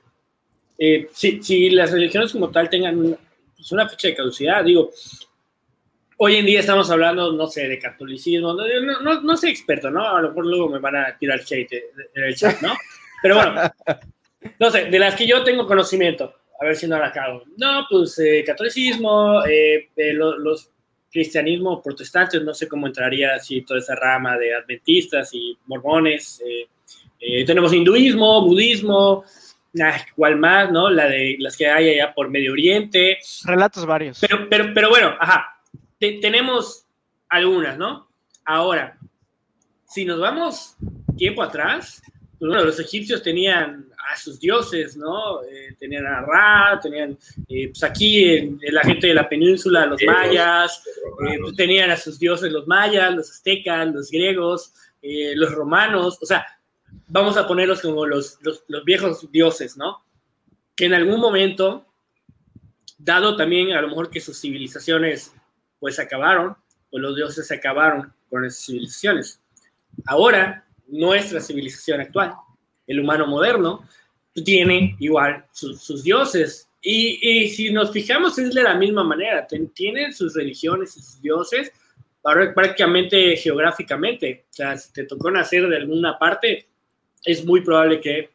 eh, si, las religiones como tal tengan pues, una fecha de caducidad, digo, hoy en día estamos hablando, no sé, de catolicismo, no, no, no soy experto, ¿no? A lo mejor luego me van a tirar hate en el chat, ¿no? Pero bueno, no sé, de las que yo tengo conocimiento, a ver si no la acabo. No, pues eh, catolicismo, eh, los cristianismo protestantes, no sé cómo entraría así toda esa rama de adventistas y mormones. tenemos hinduismo, budismo, igual más, ¿no? La de las que hay allá por Medio Oriente. Relatos varios. Pero, pero, pero bueno, ajá, tenemos algunas, ¿no? Ahora, si nos vamos tiempo atrás, pues bueno, los egipcios tenían a sus dioses, ¿no? Eh, tenían a Ra, tenían, eh, pues aquí en, la gente de la península, los mayas, eh, pues tenían a sus dioses los mayas, los aztecas, los griegos, los romanos, o sea, vamos a ponerlos como los, los, viejos dioses, ¿no? Que en algún momento, dado también a lo mejor que sus civilizaciones pues acabaron, pues los dioses se acabaron con esas civilizaciones. Ahora, nuestra civilización actual, el humano moderno, tiene igual sus, dioses. Y, y, si nos fijamos es de la misma manera, tienen sus religiones y sus dioses prácticamente geográficamente. O sea, si te tocó nacer de alguna parte, es muy probable que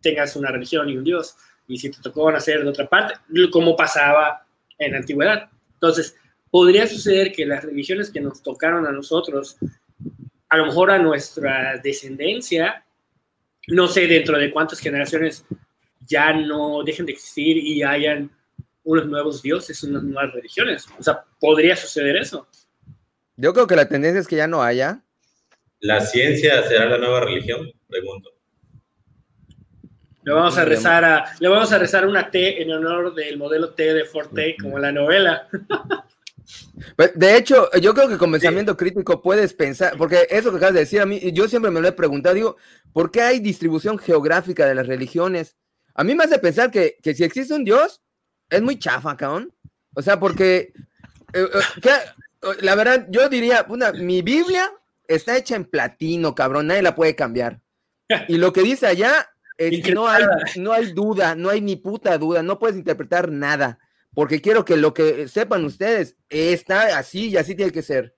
tengas una religión y un Dios. Y si te tocó nacer de otra parte, como pasaba en la antigüedad. Entonces, podría suceder que las religiones que nos tocaron a nosotros, a lo mejor a nuestra descendencia, no sé dentro de cuántas generaciones ya no dejen de existir y hayan unos nuevos dioses, unas nuevas religiones. O sea, podría suceder eso. Yo creo que la tendencia es que ya no haya, ¿La ciencia será la nueva religión? Pregunto. Le vamos a rezar a, le vamos a rezar una T en honor del modelo T de Forte, como la novela. Pues, de hecho, yo creo que con pensamiento crítico puedes pensar, porque eso que acabas de decir a mí, yo siempre me lo he preguntado, digo, ¿por qué hay distribución geográfica de las religiones? A mí me hace pensar que, si existe un Dios, es muy chafa, cabrón. O sea, porque, eh, eh, la verdad, yo diría, una, mi Biblia está hecha en platino, cabrón, nadie la puede cambiar. Y lo que dice allá es no hay, no hay duda, no hay ni puta duda, no puedes interpretar nada, porque quiero que lo que sepan ustedes está así y así tiene que ser.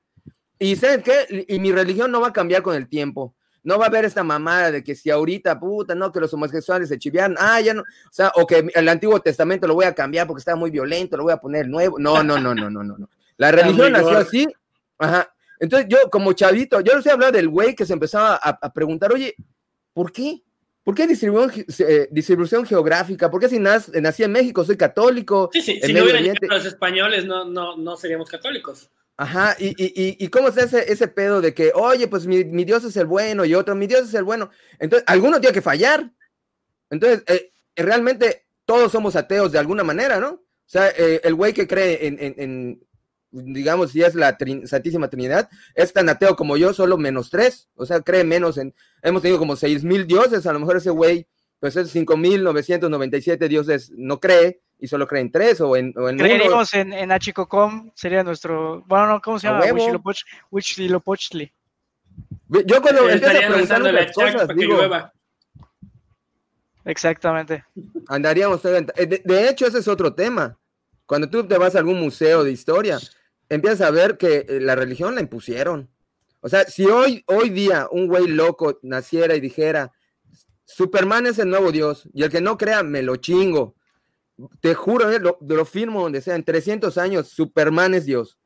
Y ¿saben qué? Y mi religión no va a cambiar con el tiempo. No va a haber esta mamada de que si ahorita, puta, no, que los homosexuales se chivean, ah, ya no, o sea, o que el Antiguo Testamento lo voy a cambiar porque está muy violento, lo voy a poner nuevo. No, no, no, no, no, no, no. La religión nació así, ajá, entonces yo, como chavito, yo les he hablado del güey que se empezaba a, preguntar, oye, ¿por qué? ¿Por qué distribución, eh, distribución geográfica? ¿Por qué si nací en México soy católico? Sí, sí, si no hubieran los españoles no, no, no seríamos católicos. Ajá, y, y, y, cómo es ese, ese pedo de que, oye, pues mi, mi, Dios es el bueno y otro, mi Dios es el bueno. Entonces, alguno tiene que fallar. Entonces, eh, realmente todos somos ateos de alguna manera, ¿no? O sea, eh, el güey que cree en, en, digamos, si es la Santísima Trinidad, es tan ateo como yo, solo menos tres, o sea, cree menos en, hemos tenido como seis mil dioses, a lo mejor ese güey, pues es cinco mil novecientos noventa y siete dioses, no cree, y solo cree en tres o en, o en Creeríamos en, en Achicocom, sería nuestro, bueno, no, ¿cómo se llama? Yo cuando empiezo a preguntar las cosas, digo, Exactamente. Andaríamos. De, de hecho, ese es otro tema. Cuando tú te vas a algún museo de historia, empiezas a ver que eh, la religión la impusieron. O sea, si hoy, hoy día un güey loco naciera y dijera, Superman es el nuevo Dios, y el que no crea, me lo chingo. Te juro, eh, lo, lo, firmo donde sea, en 300 años, Superman es Dios.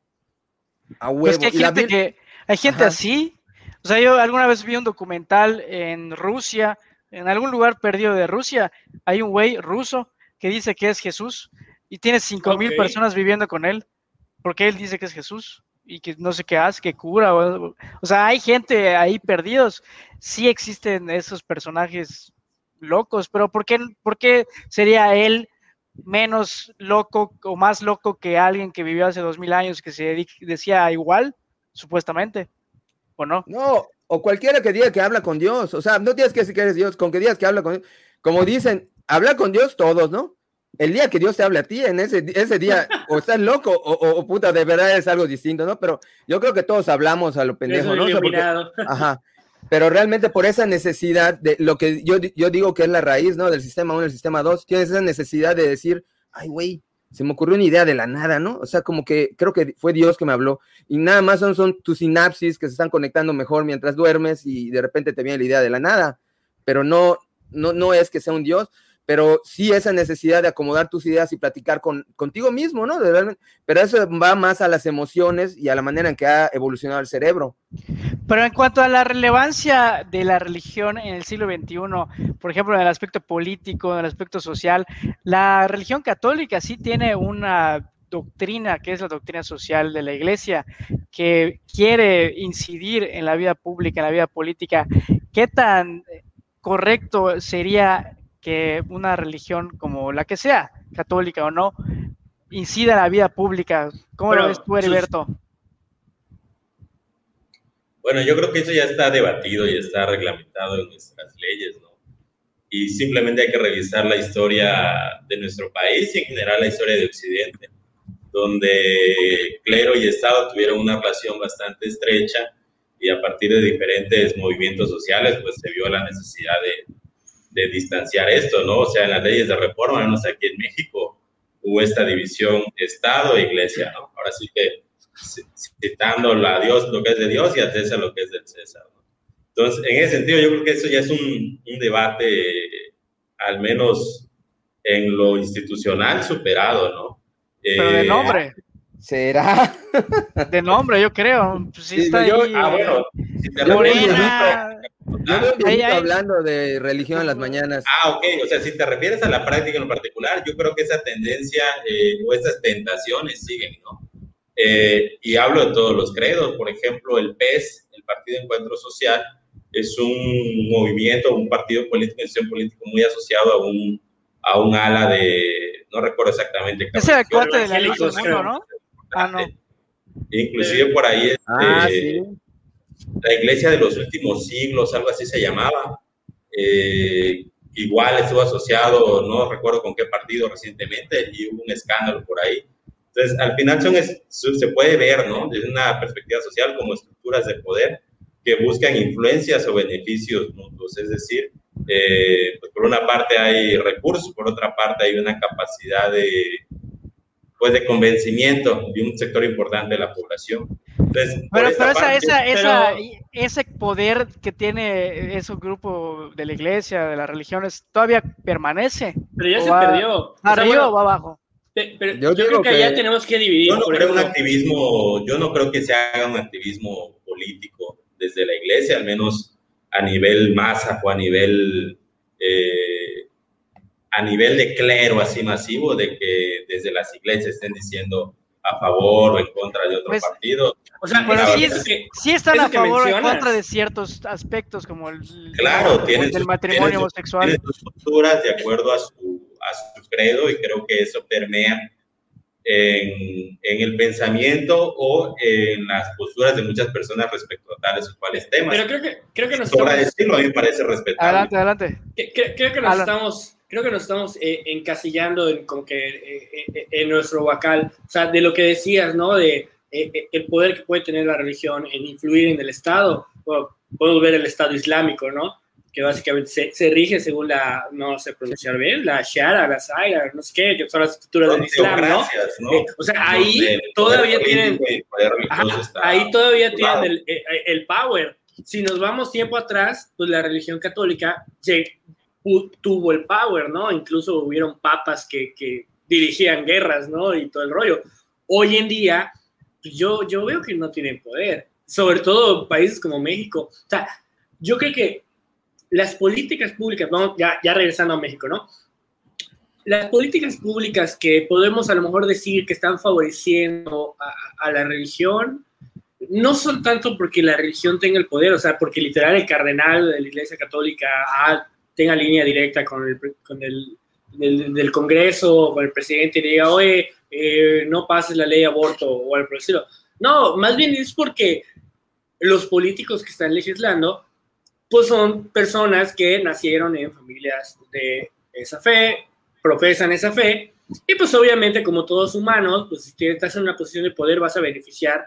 A huevo. Pues que hay gente, que, hay gente así. O sea, yo alguna vez vi un documental en Rusia, en algún lugar perdido de Rusia, hay un güey ruso que dice que es Jesús y tiene cinco mil personas viviendo con él, porque él dice que es Jesús y que no sé qué hace, que cura. O, sea, hay gente ahí perdidos. Sí existen esos personajes locos, pero ¿por qué, por qué sería él menos loco o más loco que alguien que vivió hace dos mil años que se decía igual, supuestamente? ¿O no? No, o cualquiera que diga que habla con Dios. O sea, no tienes que decir que eres Dios, con que digas que habla con Dios. Como dicen, habla con Dios todos, ¿no? El día que Dios te hable a ti, en ese, ese día, o estás loco, o, o, puta, de verdad es algo distinto, ¿no? Pero yo creo que todos hablamos a lo pendejo, ¿no? ajá. Pero realmente por esa necesidad de lo que yo, yo digo que es la raíz, ¿no? Del sistema 1 el sistema 2, tienes esa necesidad de decir, ay, güey, se me ocurrió una idea de la nada, ¿no? O sea, como que creo que fue Dios que me habló. Y nada más son, son tus sinapsis que se están conectando mejor mientras duermes y de repente te viene la idea de la nada. Pero no, no, no es que sea un Dios, pero sí esa necesidad de acomodar tus ideas y platicar con, contigo mismo, ¿no? pero eso va más a las emociones y a la manera en que ha evolucionado el cerebro. Pero en cuanto a la relevancia de la religión en el siglo XXI, por ejemplo, en el aspecto político, en el aspecto social, la religión católica sí tiene una doctrina, que es la doctrina social de la iglesia, que quiere incidir en la vida pública, en la vida política. ¿Qué tan correcto sería que una religión como la que sea, católica o no, incida en la vida pública. ¿Cómo lo ves tú, Heriberto? Bueno, yo creo que eso ya está debatido y está reglamentado en nuestras leyes, ¿no? Y simplemente hay que revisar la historia de nuestro país y en general la historia de Occidente, donde clero y Estado tuvieron una relación bastante estrecha y a partir de diferentes movimientos sociales, pues se vio la necesidad de, de distanciar esto, ¿no? O sea, en las leyes de reforma, no sé, aquí en México hubo esta división Estado-Iglesia, ¿no? Ahora sí que citando a Dios lo que es de Dios y a César lo que es del César. ¿no? Entonces, en ese sentido, yo creo que eso ya es un, un debate, al menos en lo institucional, superado, ¿no? Pero de eh, nombre. ¿Será? De nombre, yo creo. Pues sí, está ahí. Ah, bueno. Si te yo veo hablando de religión en las mañanas. Ah, ok. O sea, si te refieres a la práctica en lo particular, yo creo que esa tendencia eh, o esas tentaciones siguen, ¿no? Eh, y hablo de todos los credos. Por ejemplo, el PES, el Partido Encuentro Social, es un movimiento, un partido político, un político muy asociado a un, a un ala de, no recuerdo exactamente. Es el cuate de la Luz ¿no? Ah, no. Inclusive por ahí, este, ah, sí la iglesia de los últimos siglos, algo así se llamaba. Eh, igual estuvo asociado, no recuerdo con qué partido recientemente, y hubo un escándalo por ahí. Entonces, al final son, se puede ver, ¿no? Desde una perspectiva social como estructuras de poder que buscan influencias o beneficios mutuos. Es decir, eh, pues por una parte hay recursos, por otra parte hay una capacidad de, pues de convencimiento de un sector importante de la población. pero, pero esa, esa, esa, ese poder que tiene ese grupo de la iglesia, de las religiones, todavía permanece. Pero ya se perdió. ¿Arriba o, abajo? Pero yo, creo que, ya tenemos que dividir. Yo no creo un activismo, yo no creo que se haga un activismo político desde la iglesia, al menos a nivel masa o a nivel eh, a nivel de clero así masivo, de que desde las iglesias estén diciendo a favor o en contra de otro pues, partido. O sea, pero sí, están a favor o en contra de ciertos aspectos, como el, claro, del matrimonio homosexual. Tienen sus posturas de acuerdo a su, a su credo y creo que eso permea en, en, el pensamiento o en las posturas de muchas personas respecto a tales o cuales temas. Pero creo que, creo que nos estamos... decirlo, a mí me parece respetable. Adelante, adelante. creo que nos estamos creo que nos estamos eh, encasillando en, como que, eh, eh, en nuestro vacal, o sea, de lo que decías, ¿no? De el poder que puede tener la religión en influir en el Estado. podemos ver el Estado Islámico, ¿no? que básicamente se, se, rige según la, no sé pronunciar bien, la Shara, la Zaira, no sé qué, que son las estructuras del Islam, ¿no? ¿no? Eh, o sea, ahí todavía tienen, ajá, ahí todavía tienen el, el, power. Si nos vamos tiempo atrás, pues la religión católica tuvo el power, ¿no? Incluso hubieron papas que, que dirigían guerras, ¿no? Y todo el rollo. Hoy en día, pues yo, yo veo que no tienen poder, sobre todo países como México. O sea, yo creo que las políticas públicas, vamos, ya, ya regresando a México, ¿no? Las políticas públicas que podemos a lo mejor decir que están favoreciendo a, a la religión, no son tanto porque la religión tenga el poder, o sea, porque literal el cardenal de la Iglesia Católica ah, tenga línea directa con el, con el del, del, Congreso, con el presidente y le diga, oye, eh, no pases la ley de aborto o el estilo. No, más bien es porque los políticos que están legislando pues son personas que nacieron en familias de esa fe, profesan esa fe, y pues obviamente como todos humanos, pues si estás en una posición de poder vas a beneficiar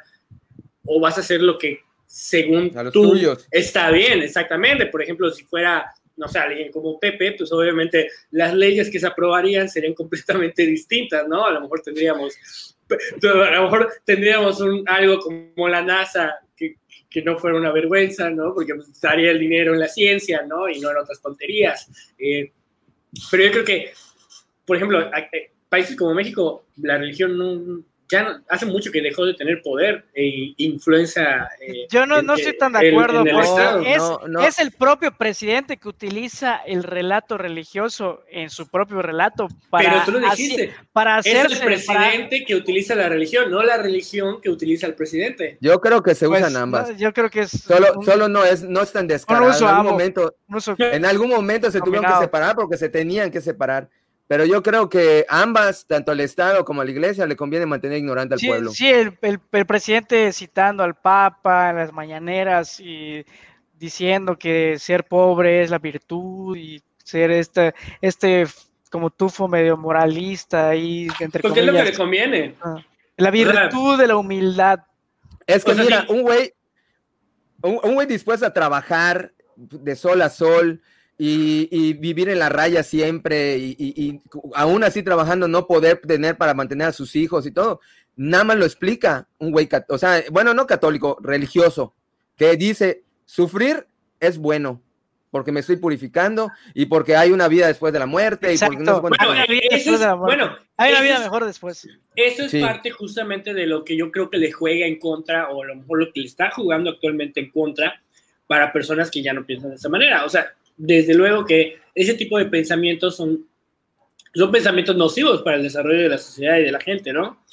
o vas a hacer lo que según tú tuyos. está bien, exactamente. Por ejemplo, si fuera, no sé, alguien como Pepe, pues obviamente las leyes que se aprobarían serían completamente distintas, ¿no? A lo mejor tendríamos, a lo mejor tendríamos un, algo como la NASA que no fuera una vergüenza, ¿no? Porque pues, estaría el dinero en la ciencia, ¿no? Y no en otras tonterías. Eh, pero yo creo que, por ejemplo, países como México, la religión no, ya no, hace mucho que dejó de tener poder e influencia. Eh, Yo no, no estoy tan de acuerdo, el, es, no, no. es, el propio presidente que utiliza el relato religioso en su propio relato para, Pero tú lo dijiste, así, para hacerse, es el presidente para... que utiliza la religión, no la religión que utiliza el presidente. Yo creo que se pues, usan ambas. yo creo que es solo, un, solo no es no es tan descarado. En algún, momento, en algún momento se tuvieron que separar porque se tenían que separar. Pero yo creo que ambas, tanto al Estado como a la Iglesia, le conviene mantener ignorante al sí, pueblo. Sí, el, el, el, presidente citando al Papa en las mañaneras y diciendo que ser pobre es la virtud y ser este, este como tufo medio moralista y entre Porque comillas, es lo que le conviene. La virtud de la humildad. Es que o sea, mira, sí. un güey, un, un güey dispuesto a trabajar de sol a sol, y, y, vivir en la raya siempre y, y, y, aún así trabajando no poder tener para mantener a sus hijos y todo. Nada más lo explica un güey, o sea, bueno, no católico, religioso, que dice, sufrir es bueno, porque me estoy purificando y porque hay una vida después de la muerte. Exacto. Y porque no bueno, eso es, de la bueno, hay una vida es, mejor después. Eso es sí. parte justamente de lo que yo creo que le juega en contra o a lo mejor lo que le está jugando actualmente en contra para personas que ya no piensan de esa manera. O sea, desde luego que ese tipo de pensamientos son, son pensamientos nocivos para el desarrollo de la sociedad y de la gente, ¿no?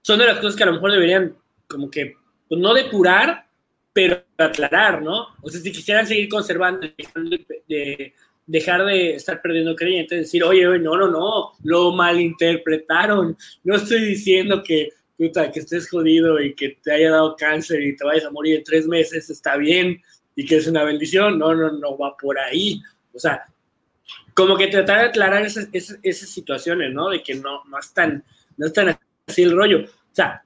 Son de las cosas que a lo mejor deberían como que, pues no depurar, pero aclarar, ¿no? O sea, si quisieran seguir conservando, de, de dejar de estar perdiendo creyentes, decir, oye, oye, no, no, no, lo malinterpretaron, no estoy diciendo que, puta, que estés jodido y que te haya dado cáncer y te vayas a morir en tres meses, está bien, y que es una bendición, no, no, no va por ahí. O sea, como que tratar de aclarar esas, esas, esas situaciones, ¿no? De que no, no, están, no están así el rollo. O sea,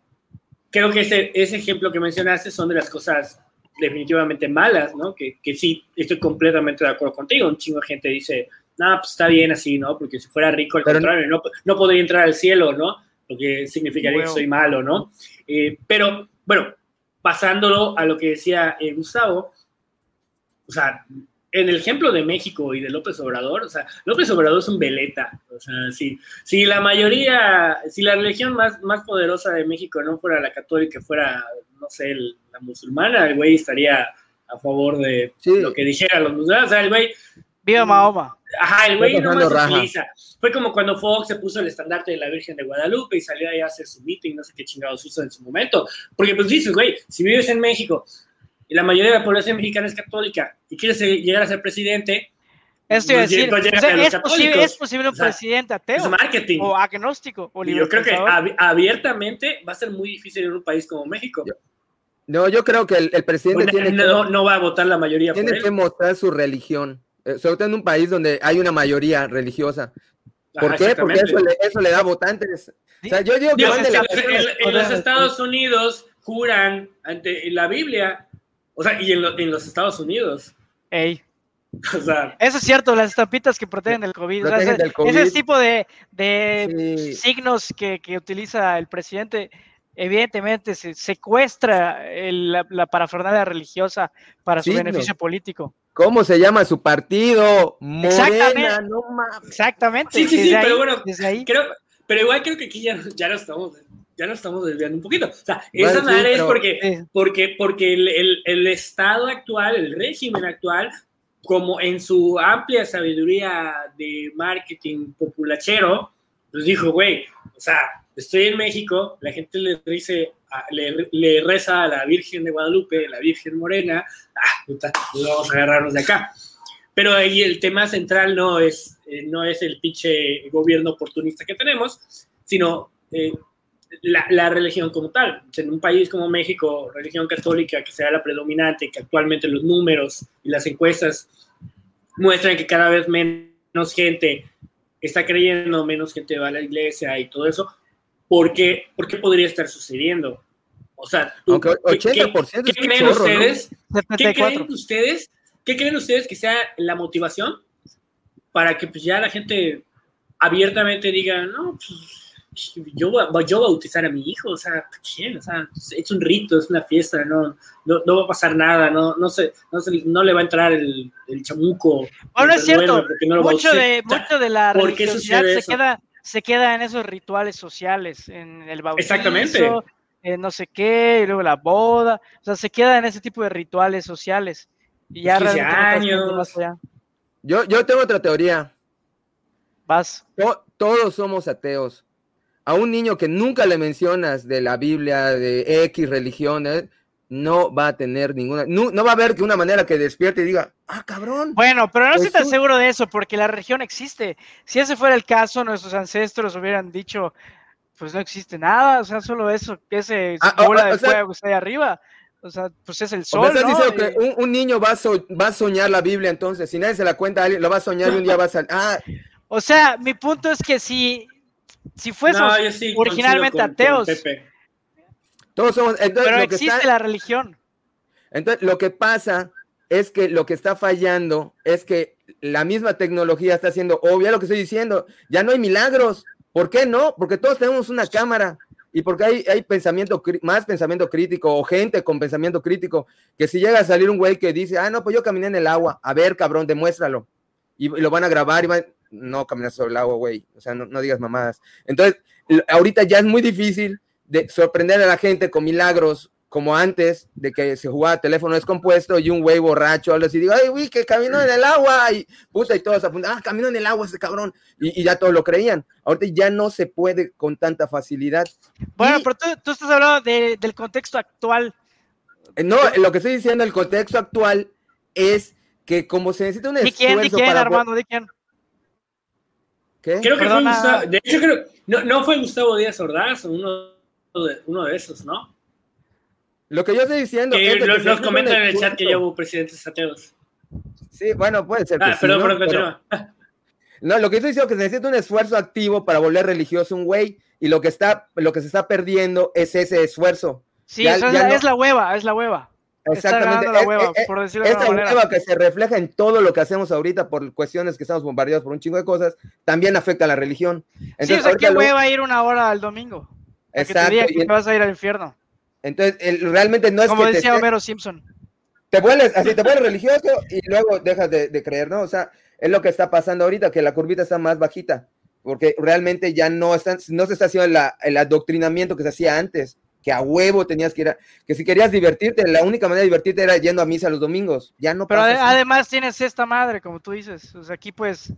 creo que ese, ese ejemplo que mencionaste son de las cosas definitivamente malas, ¿no? Que, que sí, estoy completamente de acuerdo contigo. Un chingo de gente dice, no, pues está bien así, ¿no? Porque si fuera rico, al pero contrario, no, no podría entrar al cielo, ¿no? Porque significaría bueno. que soy malo, ¿no? Eh, pero, bueno, pasándolo a lo que decía eh, Gustavo, o sea, en el ejemplo de México y de López Obrador, o sea, López Obrador es un veleta. O sea, si, si la mayoría, si la religión más, más poderosa de México no fuera la católica, fuera, no sé, el, la musulmana, el güey estaría a favor de sí. lo que dijeran los musulmanes. O sea, el güey. Viva Mahoma. Ajá, el güey no más utiliza. Fue como cuando Fox se puso el estandarte de la Virgen de Guadalupe y salió ahí a hacer su meeting, no sé qué chingados hizo en su momento. Porque pues dices, güey, si vives en México y la mayoría de la población mexicana es católica y quieres llegar a ser presidente, esto a decir, o sea, es, posible, es, posible, un o sea, presidente ateo es marketing. o agnóstico. O y yo creo que ab abiertamente va a ser muy difícil en un país como México. Yo, no, yo creo que el, el presidente bueno, tiene no, que, no, va a votar la mayoría. Tiene que mostrar su religión, eh, sobre todo en un país donde hay una mayoría religiosa. ¿Por Ajá, qué? Porque eso le, eso le, da votantes. O sea, yo digo que Dios, en, la... en, en, los Estados Unidos juran ante la Biblia o sea, y en, lo, en los Estados Unidos. Ey. O sea, Eso es cierto, las estampitas que protegen del COVID. o sea, Protegen ese, del COVID. ese tipo de, de Sí. signos que, que utiliza el presidente, evidentemente se secuestra el- la, la parafernalia religiosa para su beneficio político. ¿Cómo se llama su partido? Morena, Exactamente. no mames. Exactamente. Sí, sí, sí, desde ahí- pero bueno, desde ahí. creo, pero igual creo que aquí ya, ya lo estamos ya lo estamos desviando un poquito. O sea, Bueno, esa sí, madre es porque, porque, porque el, el- el estado actual, el régimen actual, como en su amplia sabiduría de marketing populachero, pues dijo, güey, o sea, estoy en México, la gente le, dice, le reza a la Virgen de Guadalupe, la Virgen Morena, ah, puta, pues vamos a agarrarnos de acá. Pero ahí el tema central no es, eh, no es el pinche gobierno oportunista que tenemos, sino eh, la, la religión como tal. En un país como México, religión católica que sea la predominante, que actualmente los números y las encuestas muestran que cada vez menos gente está creyendo, menos gente va a la iglesia y todo eso, ¿por qué, por qué podría estar sucediendo? O sea, tú- Aunque ¿qué- 80% ¿qué, es qué un creen chorro, ¿no? ustedes? ¿Qué 74. creen ustedes? ¿Qué creen ustedes que sea la motivación para que pues ya la gente abiertamente diga, no, pues, yo, voy a- yo bautizar a mi hijo, o sea, ¿quién? O sea, es un rito, es una fiesta, no, no, no va a pasar nada, no, no, se, no, se- no le va a entrar el, el chamuco. Bueno, es cierto. no Mucho de, mucho de la ¿por qué religiosidad se queda, se queda en esos rituales sociales, en el bautizo, Exactamente. en no sé qué, y luego la boda, o sea, se queda en ese tipo de rituales sociales. Y ya 15 realmente no trasciende años. más allá. Yo, yo tengo otra teoría. Vas. To- todos somos ateos. A un niño que nunca le mencionas de la Biblia, de X religión, eh, no va a tener ninguna, no, no va a haber que una manera que despierte y diga, ah, cabrón. Bueno, pero no estoy tan seguro de eso, porque la religión existe. Si ese fuera el caso, nuestros ancestros hubieran dicho, pues no existe nada, o sea, solo eso, que ese Ah, bola o de sea- fuego que está ahí arriba. O sea, pues es el sol, estás ¿no? diciendo que Y- un, un niño va a, so- va a soñar la Biblia entonces, si nadie se la cuenta alguien, lo va a soñar y un día va a salir. Ah, O sea, mi punto es que si, si fuésemos No, yo sí originalmente con- ateos, todos somos. Entonces, pero lo que existe está- la religión. Entonces, lo que pasa es que lo que está fallando es que la misma tecnología está haciendo obvia lo que estoy diciendo. Ya no hay milagros. ¿Por qué no? Porque todos tenemos una cámara y porque hay, hay pensamiento, más pensamiento crítico o gente con pensamiento crítico, que si llega a salir un güey que dice, ah, no, pues yo caminé en el agua, a ver, cabrón, demuéstralo. Y, y lo van a grabar y van, no caminas sobre el agua, güey, o sea, no, no digas mamadas. Entonces, ahorita ya es muy difícil de sorprender a la gente con milagros como antes de que se jugaba teléfono descompuesto y un güey borracho algo así, digo, ay, güey, que caminó en el agua y puta, y todos apuntan, ah, caminó en el agua ese cabrón, y, y ya todos lo creían. Ahorita ya no se puede con tanta facilidad. Bueno, Y- pero tú, tú estás hablando de- del contexto actual. Eh, No, lo que estoy diciendo, el contexto actual es que como se necesita un ¿Di quién, di esfuerzo quién, para... Armando? ¿Di quién? ¿Qué? Creo que Perdona. fue Gustavo, de hecho creo, no, no fue Gustavo Díaz Ordaz, uno de, uno de esos, ¿no? Lo que yo estoy diciendo Que es de que nos, comentan en el chat que ya hubo presidentes ateos. Sí, bueno, puede ser que Ah, sí, perdón, ¿no? perdón, Pero-. No, lo que estoy diciendo es que se necesita un esfuerzo activo para volver religioso un güey y lo que está, lo que se está perdiendo es ese esfuerzo. Sí, Ya- eso es, ya la, no- es la hueva, es la hueva. Está Exactamente. ganando la Es- hueva, es- por decirlo de esta alguna manera. hueva que se refleja en todo lo que hacemos ahorita por cuestiones que estamos bombardeados por un chingo de cosas, también afecta a la religión. sí, o Entonces, sea, qué lo- hueva ir una hora al domingo. A que te Exacto, que te vas a ir al infierno. entonces el- realmente no es Como que te, decía esté- Homero Simpson. te vuelves así, te vuelves religioso y luego dejas de, de creer, ¿no? O sea, es lo que está pasando ahorita, que la curvita está más bajita, porque realmente ya no están, no se está haciendo la- el adoctrinamiento que se hacía antes, que a huevo tenías que ir a, que si querías divertirte, la única manera de divertirte era yendo a misa los domingos, ya no Pero pasa ade- así. además tienes esta madre, como tú dices. O sea, aquí puedes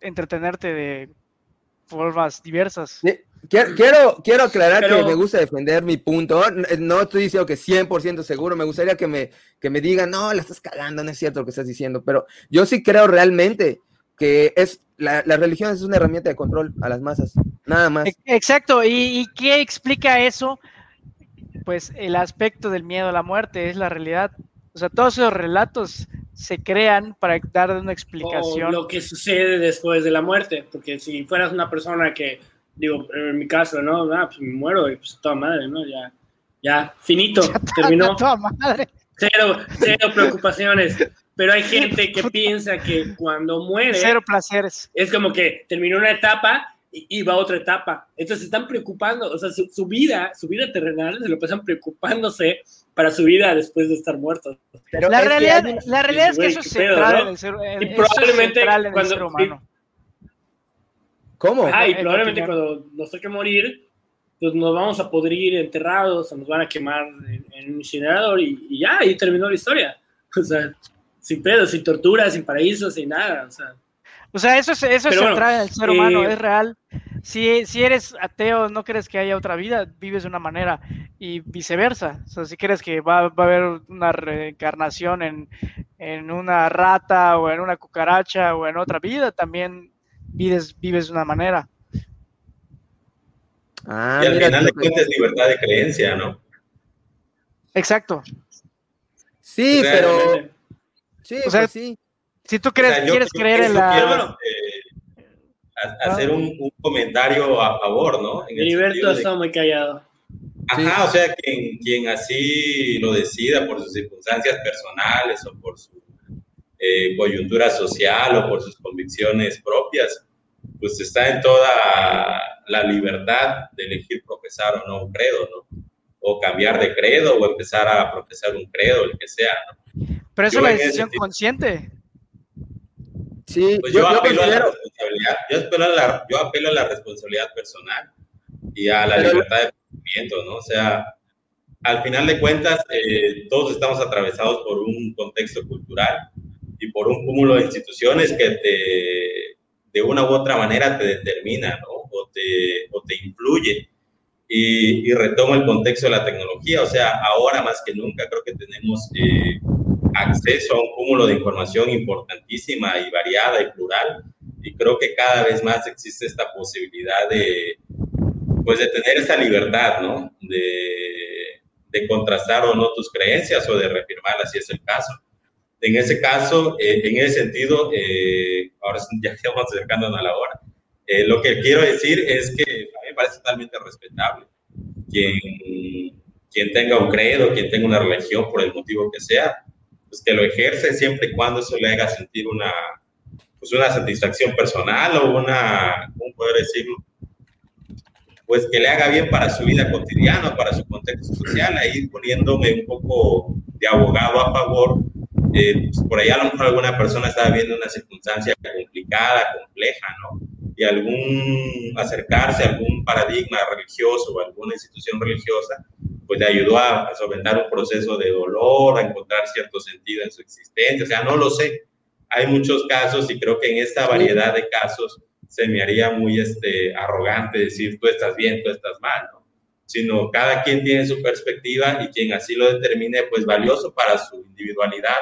entretenerte de formas diversas. Quiero, quiero, quiero aclarar Pero- que me gusta defender mi punto. No, estoy diciendo que 100% seguro. Me gustaría que me, que me digan, no, la estás cagando, no es cierto lo que estás diciendo. Pero yo sí creo realmente que es la, la religión es una herramienta de control a las masas. Nada más. E- Exacto. ¿Y, y qué explica eso? Pues el aspecto del miedo a la muerte es la realidad. O sea, todos esos relatos se crean para dar una O explicación. lo que sucede después de la muerte, porque si fueras una persona que, digo, en mi caso, ¿no? Ah, pues me muero y pues toda madre, ¿no? Ya, ya, finito, terminó, Toda madre. cero, cero preocupaciones. pero hay gente que piensa que cuando muere... Cero placeres. Es como que terminó una etapa y, va a otra etapa. Entonces se están preocupando, o sea, su, vida, su vida terrenal, se lo pasan preocupándose para su vida después de estar muertos. Pero la realidad, la realidad es que eso es central en el ser, y probablemente cuando, humano. ¿Cómo? Ah, y probablemente cuando nos toque morir, pues nos vamos a podrir enterrados, o nos van a quemar en, un incinerador y, y, ya, ahí terminó la historia. O sea, sin pedo, sin tortura, sin paraíso, sin nada. O sea, o sea eso es, eso es central en el ser humano, eh, es real. Si, si eres ateo, no crees que haya otra vida, vives de una manera y viceversa. O sea, si crees que va, va a haber una reencarnación en, en, una rata o en una cucaracha o en otra vida, también vives, vives de una manera. Ah, y al final de cuentas es libertad de creencia, ¿no? Exacto. Sí, pero... Sí, o sea, pues sí. Si tú crees, quieres creer en la... Eh, hacer un, comentario a favor, ¿no? Heriberto está muy callado. Ajá, o sea, quien, quien así lo decida por sus circunstancias personales o por su eh, coyuntura social o por sus convicciones propias, pues está en toda la libertad de elegir profesar o no un credo, ¿no? O cambiar de credo o empezar a profesar un credo, el que sea, ¿no? Pero eso es la decisión consciente. Sí, pues yo, apelo a la responsabilidad, yo apelo a la, yo apelo a la responsabilidad personal y a la libertad de pensamiento, ¿no? O sea, al final de cuentas, eh, todos estamos atravesados por un contexto cultural y por un cúmulo de instituciones que te, de una u otra manera te determina, ¿no? O te, o te influye. Y, y, retomo el contexto de la tecnología, o sea, ahora más que nunca creo que tenemos eh, acceso a un cúmulo de información importantísima y variada y plural. Y creo que cada vez más existe esta posibilidad de, pues, de tener esa libertad, ¿no? De, de contrastar o no tus creencias o de reafirmarlas si es el caso. En ese caso, eh, en ese sentido, eh, ahora ya estamos acercándonos a la hora. Eh, lo que quiero decir es que a mí me parece totalmente respetable quien, quien tenga un credo, quien tenga una religión, por el motivo que sea, pues que lo ejerce siempre y cuando eso le haga sentir una, pues una satisfacción personal o una, ¿cómo poder decirlo? Pues que le haga bien para su vida cotidiana, para su contexto social, ahí poniéndome un poco de abogado a favor. Eh, pues por ahí a lo mejor alguna persona estaba viendo una circunstancia complicada, compleja, ¿no? Y algún acercarse a algún paradigma religioso o alguna institución religiosa, pues le ayudó a, solventar un proceso de dolor, a encontrar cierto sentido en su existencia, o sea, no lo sé. Hay muchos casos y creo que en esta variedad de casos se me haría muy este, arrogante decir tú estás bien, tú estás mal, ¿no? Sino cada quien tiene su perspectiva y quien así lo determine, pues valioso para su individualidad,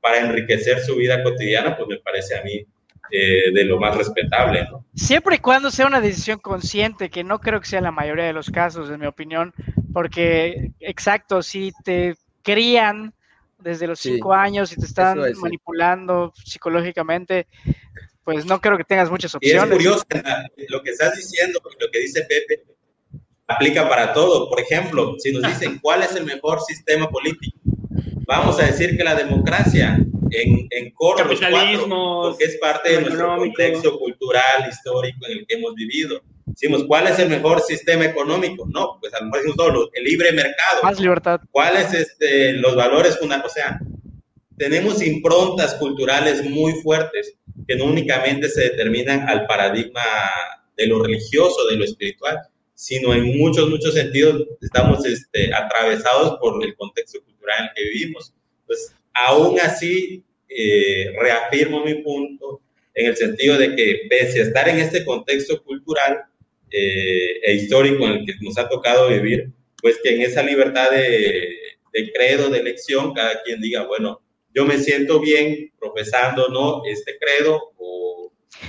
para enriquecer su vida cotidiana, pues me parece a mí eh, de lo más respetable, ¿no? Siempre y cuando sea una decisión consciente, que no creo que sea la mayoría de los casos, en mi opinión, porque, exacto, si te crían desde los cinco años y te están manipulando psicológicamente, pues no creo que tengas muchas opciones. Y es curioso, lo que estás diciendo, lo que dice Pepe, aplica para todo. Por ejemplo, si nos dicen cuál es el mejor sistema político, vamos a decir que la democracia en, en los cuatro, porque es parte de nuestro contexto cultural, histórico en el que hemos vivido. Decimos, ¿cuál es el mejor sistema económico? No, pues a lo mejor solo el libre mercado. Más libertad. ¿Cuáles este, los valores fundamentales? O sea, tenemos improntas culturales muy fuertes que no únicamente se determinan al paradigma de lo religioso, de lo espiritual, sino en muchos, muchos sentidos estamos este, atravesados por el contexto cultural en el que vivimos. Pues aún así, eh, reafirmo mi punto en el sentido de que pese a estar en este contexto cultural, eh, e histórico en el que nos ha tocado vivir, pues que en esa libertad de, de credo, de elección, cada quien diga, bueno, yo me siento bien profesando, ¿no? Este credo o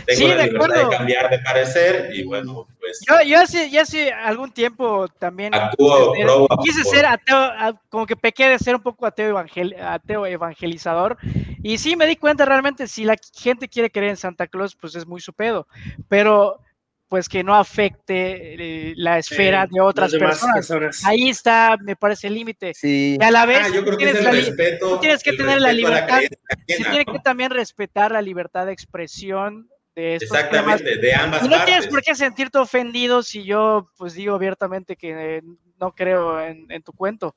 tengo la libertad de cambiar de parecer y bueno, pues... Yo, yo hace, ya hace algún tiempo también actúo, quise ser ateo, como que pequé de ser un poco ateo, evangel, ateo evangelizador y sí me di cuenta realmente si la gente quiere creer en Santa Claus, pues es muy su pedo, pero pues que no afecte eh, la esfera de otras personas. Ahí está, me parece el límite. Sí. Y a la vez, ah, tienes, que tener la libertad, se tiene que también respetar la libertad de expresión de estos Exactamente, de ambas y no tienes por qué sentirte ofendido si yo pues digo abiertamente que no creo en, tu cuento.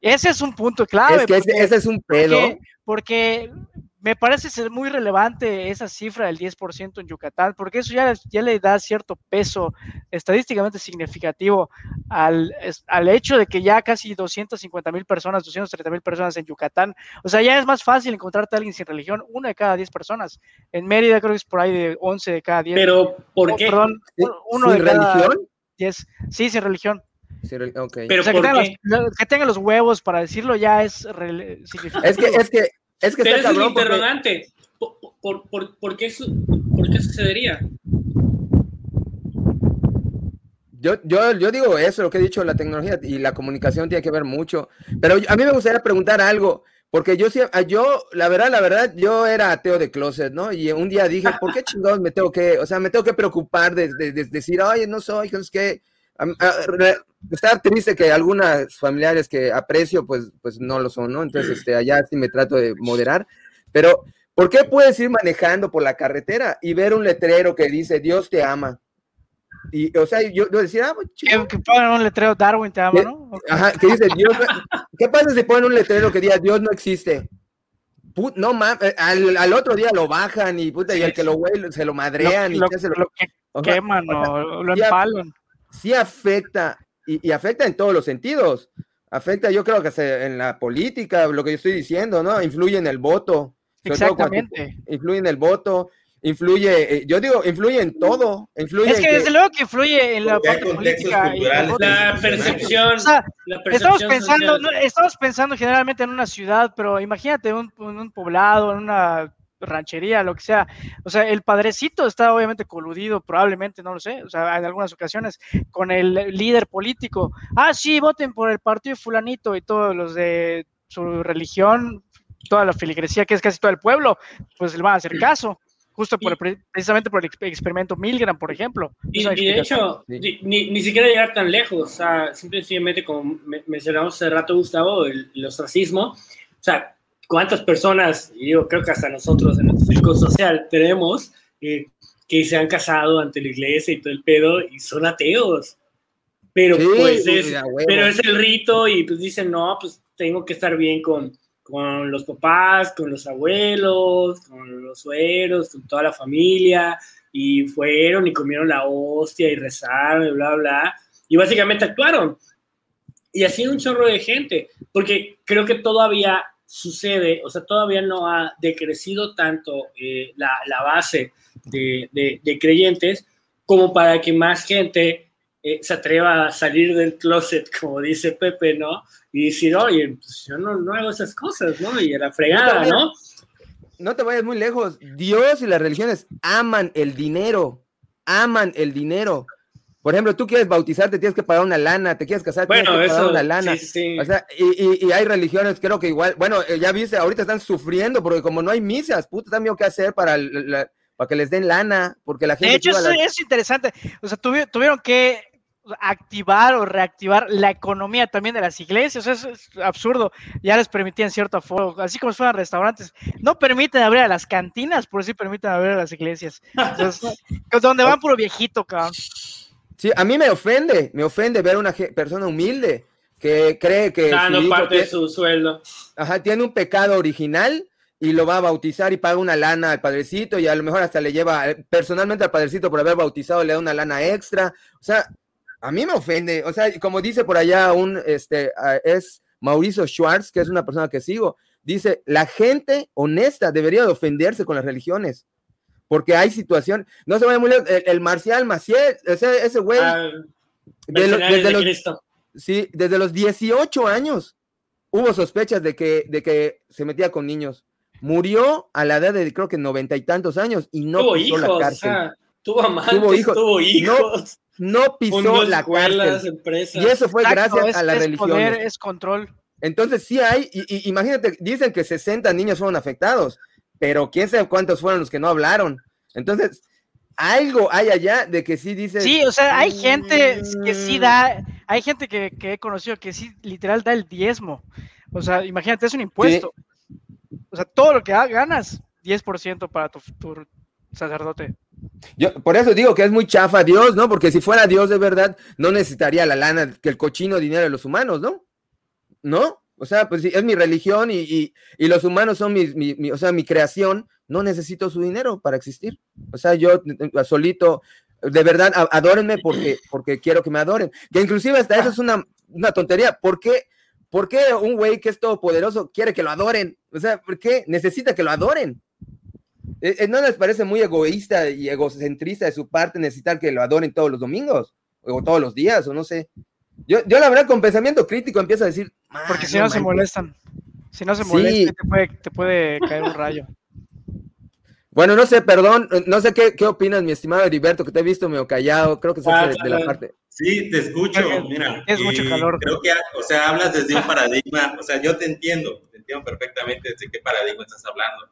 Ese es un punto clave. Es que ese, es un pedo. porque me parece ser muy relevante esa cifra del 10% en Yucatán, porque eso ya, ya le da cierto peso estadísticamente significativo al, al hecho de que ya casi 250 mil personas, 230 mil personas en Yucatán, o sea, ya es más fácil encontrarte a alguien sin religión, una de cada 10 personas. En Mérida creo que es por ahí de 11 de cada 10. Pero, ¿por oh, qué? Perdón, uno de religión? 10. Sí, sin religión. okay. Pero o sea, que, tengan los, que, tengan los, huevos para decirlo ya es significativo. Es que, es que es que Pero es un interrogante. ¿Por, por, por, qué, ¿Por, qué, sucedería? Yo, yo, yo digo eso, lo que he dicho, la tecnología y la comunicación tiene que ver mucho. Pero a mí me gustaría preguntar algo, porque yo, yo, la verdad, la verdad, yo era ateo de closet, ¿no? Y un día dije, ¿por qué chingados me tengo que, o sea, me tengo que preocupar de, decir, oye, no soy, es que estar triste que algunas familiares que aprecio, pues, pues no lo son, ¿no? Entonces, este, allá sí me trato de moderar, pero ¿por qué puedes ir manejando por la carretera y ver un letrero que dice Dios te ama? Y, o sea, yo, decía, ah, pues, chico. Que, pongan un letrero Darwin te ama, ¿no? Ajá, que dice Dios, ¿qué pasa si ponen un letrero que diga Dios no existe? no mames, eh, al, otro día lo bajan y puta, y el que lo huele se lo madrean y lo, se lo, queman o, lo empalan. Sí afecta y, afecta en todos los sentidos. Afecta, yo creo que en la política, lo que yo estoy diciendo, ¿no? Influye en el voto. Exactamente. Influye en el voto, influye, eh, yo digo, influye en todo. Influye es que, desde luego que influye en la parte política. la, percepción, estamos, pensando, estamos pensando generalmente en una ciudad, pero imagínate un, un poblado, en una ranchería, lo que sea. O sea, el padrecito está obviamente coludido, probablemente, no lo sé, o sea, en algunas ocasiones, con el líder político. Ah, sí, voten por el partido fulanito y todos los de su religión, toda la filigresía, que es casi todo el pueblo, pues le van a hacer caso. Justo por precisamente por el experimento Milgram, por ejemplo. Y, de hecho, ni, ni, siquiera llegar tan lejos, o sea, simplemente como mencionamos hace rato, Gustavo, el, el ostracismo, o sea, cuántas personas, yo creo que hasta nosotros en el círculo social tenemos, eh, que se han casado ante la iglesia y todo el pedo y son ateos. Pero pues es, pero es el rito y pues dicen, no, pues tengo que estar bien con, con los papás, con los abuelos, con los sueros, con toda la familia, y fueron y comieron la hostia y rezaron y bla, bla, y básicamente actuaron. Y así un chorro de gente, porque creo que todavía sucede, o sea, todavía no ha decrecido tanto eh, la, la, base de, de, creyentes como para que más gente eh, se atreva a salir del closet, como dice Pepe, ¿no? Y decir, oye, pues yo no, no hago esas cosas, ¿no? Y a la fregada, ¿no? No te vayas muy lejos. Dios y las religiones aman el dinero, aman el dinero. Por ejemplo, tú quieres bautizarte, tienes que pagar una lana, te quieres casar, tienes que pagar una lana. Sí, sí. O sea, y, y, hay religiones, creo que igual, bueno, eh, ya viste, ahorita están sufriendo porque como no hay misas, puta, también que hacer para, para que les den lana, porque la gente... De hecho, eso es interesante. O sea, tuvieron que activar o reactivar la economía también de las iglesias, eso es absurdo, ya les permitían cierto aforo, así como si fueran restaurantes, no permiten abrir a las cantinas, por si permiten abrir a las iglesias, Entonces, donde van puro viejito, cabrón. Sí, a mí me ofende, me ofende ver una persona humilde que cree que. Dando parte de su sueldo. Ajá, tiene un pecado original y lo va a bautizar y paga una lana al padrecito y a lo mejor hasta le lleva, eh, personalmente al padrecito por haber bautizado le da una lana extra. O sea, a mí me ofende. O sea, como dice por allá un, este, es Mauricio Schwartz, que es una persona que sigo, dice, la gente honesta debería de ofenderse con las religiones porque hay situación, no se vaya muy lejos, el, Marcial Maciel, ese, ese güey, ah, desde, los, sí, desde los 18 años hubo sospechas de que, de que se metía con niños. Murió a la edad de creo que noventa y tantos años y no tuvo pisó hijos, la cárcel. tuvo amantes, tuvo hijos. Tuvo hijos. No, pisó la cárcel. Y eso fue gracias a la religión. es control. Entonces sí hay, y, imagínate, dicen que 60 niños fueron afectados pero quién sabe cuántos fueron los que no hablaron. Entonces, algo hay allá de que sí dice. Sí, o sea, hay gente que sí da, hay gente que, he conocido que sí literal da el diezmo. O sea, imagínate, es un impuesto. O sea, todo lo que ganas, 10% para tu, tu sacerdote. Yo por eso digo que es muy chafa Dios, ¿no? Porque si fuera Dios de verdad, no necesitaría la lana, que el cochino dinero de los humanos, ¿no? ¿No? O sea, pues es mi religión y, los humanos son mi, o sea, mi creación, no necesito su dinero para existir. O sea, yo eh, solito, de verdad, adórenme porque, porque quiero que me adoren. Que inclusive hasta eso es una, tontería. ¿Por qué, ¿Por qué un güey que es todopoderoso quiere que lo adoren? O sea, ¿por qué necesita que lo adoren? Eh, eh, ¿No les parece muy egoísta y egocentrista de su parte necesitar que lo adoren todos los domingos? O todos los días, o no sé. Yo, yo la verdad, con pensamiento crítico empiezo a decir. Porque si no, se molestan. Si no se molestan, te, puede, te puede caer un rayo. Bueno, no sé, perdón, no sé qué, qué opinas, mi estimado Heriberto, que te he visto medio callado, creo que ah, de, la parte. Sí, te escucho, mira. Es mucho calor. Creo que, o sea, hablas desde un paradigma, o sea, yo te entiendo, te entiendo perfectamente desde qué paradigma estás hablando.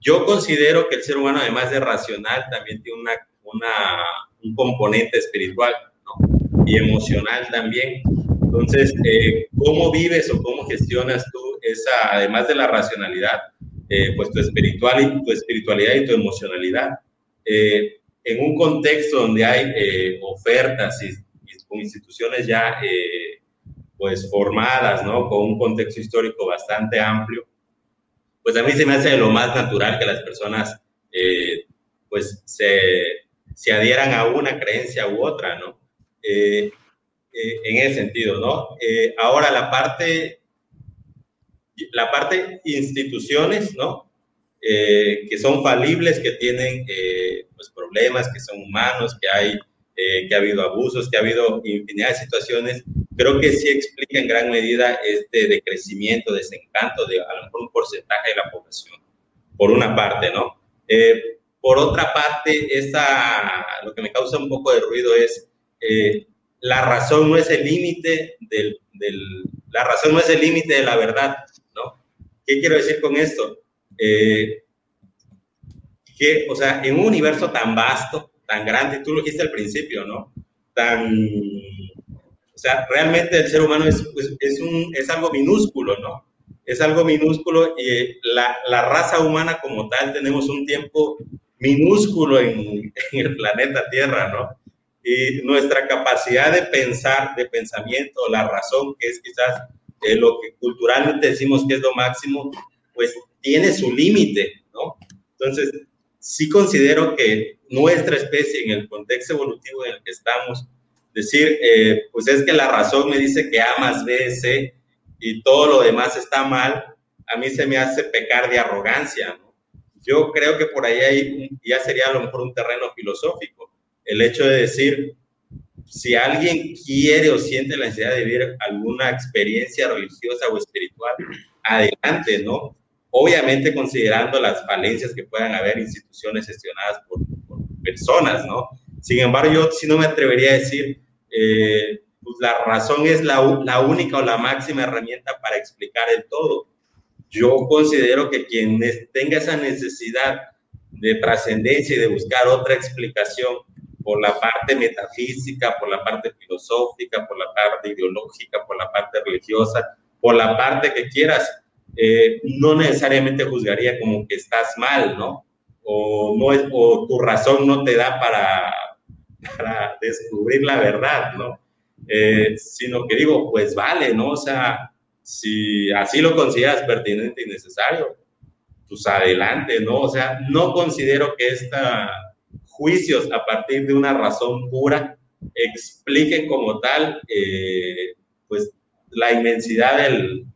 Yo considero que el ser humano, además de racional, también tiene una, una, un componente espiritual. Y emocional también. Entonces, eh, ¿cómo vives o cómo gestionas tú esa, además de la racionalidad, eh, pues tu, espiritual y, tu espiritualidad y tu emocionalidad? Eh, en un contexto donde hay ofertas y, con instituciones ya pues formadas, ¿no? Con un contexto histórico bastante amplio, pues a mí se me hace lo más natural que las personas eh, pues se, se, adhieran a una creencia u otra, ¿no? Eh, eh, en ese sentido, ¿no? ahora la parte, la parte instituciones, ¿no? que son falibles, que tienen pues problemas, que son humanos, que hay que ha habido abusos, que ha habido infinidad de situaciones creo que sí explica en gran medida este decrecimiento, desencanto de a lo mejor un porcentaje de la población, por una parte, ¿no? Eh, por otra parte, esta, lo que me causa un poco de ruido es eh, la razón no es el límite del, la razón no es el límite de la verdad, ¿no? ¿Qué quiero decir con esto? Eh, que, o sea, en un universo tan vasto, tan grande, tú lo dijiste al principio, ¿no? Tan o sea, realmente el ser humano es, es, un, es algo minúsculo, ¿no? Es algo minúsculo y la, la, raza humana como tal tenemos un tiempo minúsculo en, en, el planeta Tierra, ¿no? Y nuestra capacidad de pensar, de pensamiento, la razón, que es quizás eh, lo que culturalmente decimos que es lo máximo, pues tiene su límite, ¿no? Entonces, sí considero que nuestra especie, en el contexto evolutivo en el que estamos, decir, eh, pues es que la razón me dice que A más B y todo lo demás está mal, a mí se me hace pecar de arrogancia. ¿no? Yo creo que por ahí hay, ya sería a lo mejor un terreno filosófico, el hecho de decir, si alguien quiere o siente la necesidad de vivir alguna experiencia religiosa o espiritual, adelante, ¿no? Obviamente considerando las falencias que puedan haber instituciones gestionadas por, personas, ¿no? Sin embargo, yo sí no me atrevería a decir, eh, pues la razón es la, la, única o la máxima herramienta para explicar el todo. Yo considero que quien tenga esa necesidad de trascendencia y de buscar otra explicación por la parte metafísica, por la parte filosófica, por la parte ideológica, por la parte religiosa, por la parte que quieras, eh, no necesariamente juzgaría como que estás mal, ¿no? O, no es, o tu razón no te da para, para descubrir la verdad, ¿no? Eh, sino que digo, pues vale, ¿no? O sea, si así lo consideras pertinente y necesario, pues adelante, ¿no? O sea, no considero que estos juicios a partir de una razón pura expliquen como tal, eh, pues, la inmensidad del,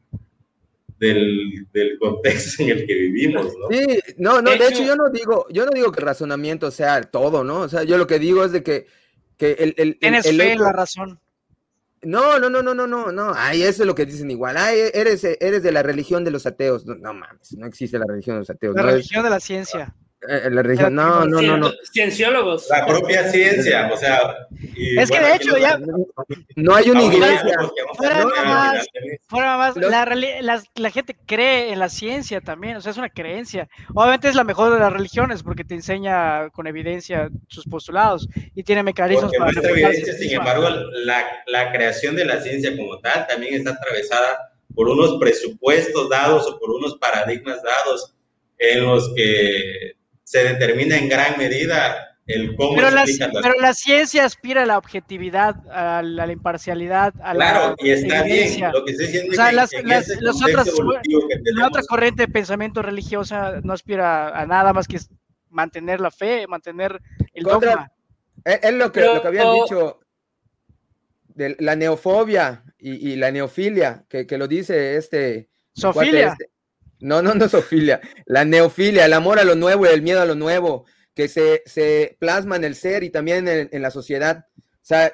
del, del, contexto en el que vivimos, ¿no? Sí, no, no, de, hecho, yo no digo, yo no digo que el razonamiento sea todo, ¿no? O sea, yo lo que digo es de que, que el, el tienes el, fe en la razón. No, no, no, no, no, no, no. Ay, eso es lo que dicen igual. Ay, eres, eres de la religión de los ateos. No, mames, no existe la religión de los ateos. La religión de la ciencia. Eh, la religión, no, no, no, no. Cienciólogos. La propia ciencia, o sea. es que de hecho ya. No hay una iglesia. Fuera, más, fuera más, la, la, la, gente cree en la ciencia también, o sea, es una creencia. Obviamente es la mejor de las religiones porque te enseña con evidencia sus postulados y tiene mecanismos porque para. Evidencia, sin embargo, la, la creación de la ciencia como tal también está atravesada por unos presupuestos dados o por unos paradigmas dados en los que se determina en gran medida el cómo pero, la, pero la ciencia aspira a la objetividad, a la, imparcialidad, a claro, y está bien. Lo que estoy diciendo o sea, las, las, otras, la otra corriente de pensamiento religiosa no aspira a nada más que mantener la fe, mantener el dogma. Es, lo que, lo que habían dicho de la neofobia y, la neofilia, que, que, lo dice este. Sofilia. Este, no, no, no Sofilia. La neofilia, el amor a lo nuevo y el miedo a lo nuevo, que se, se plasma en el ser y también en, la sociedad. O sea,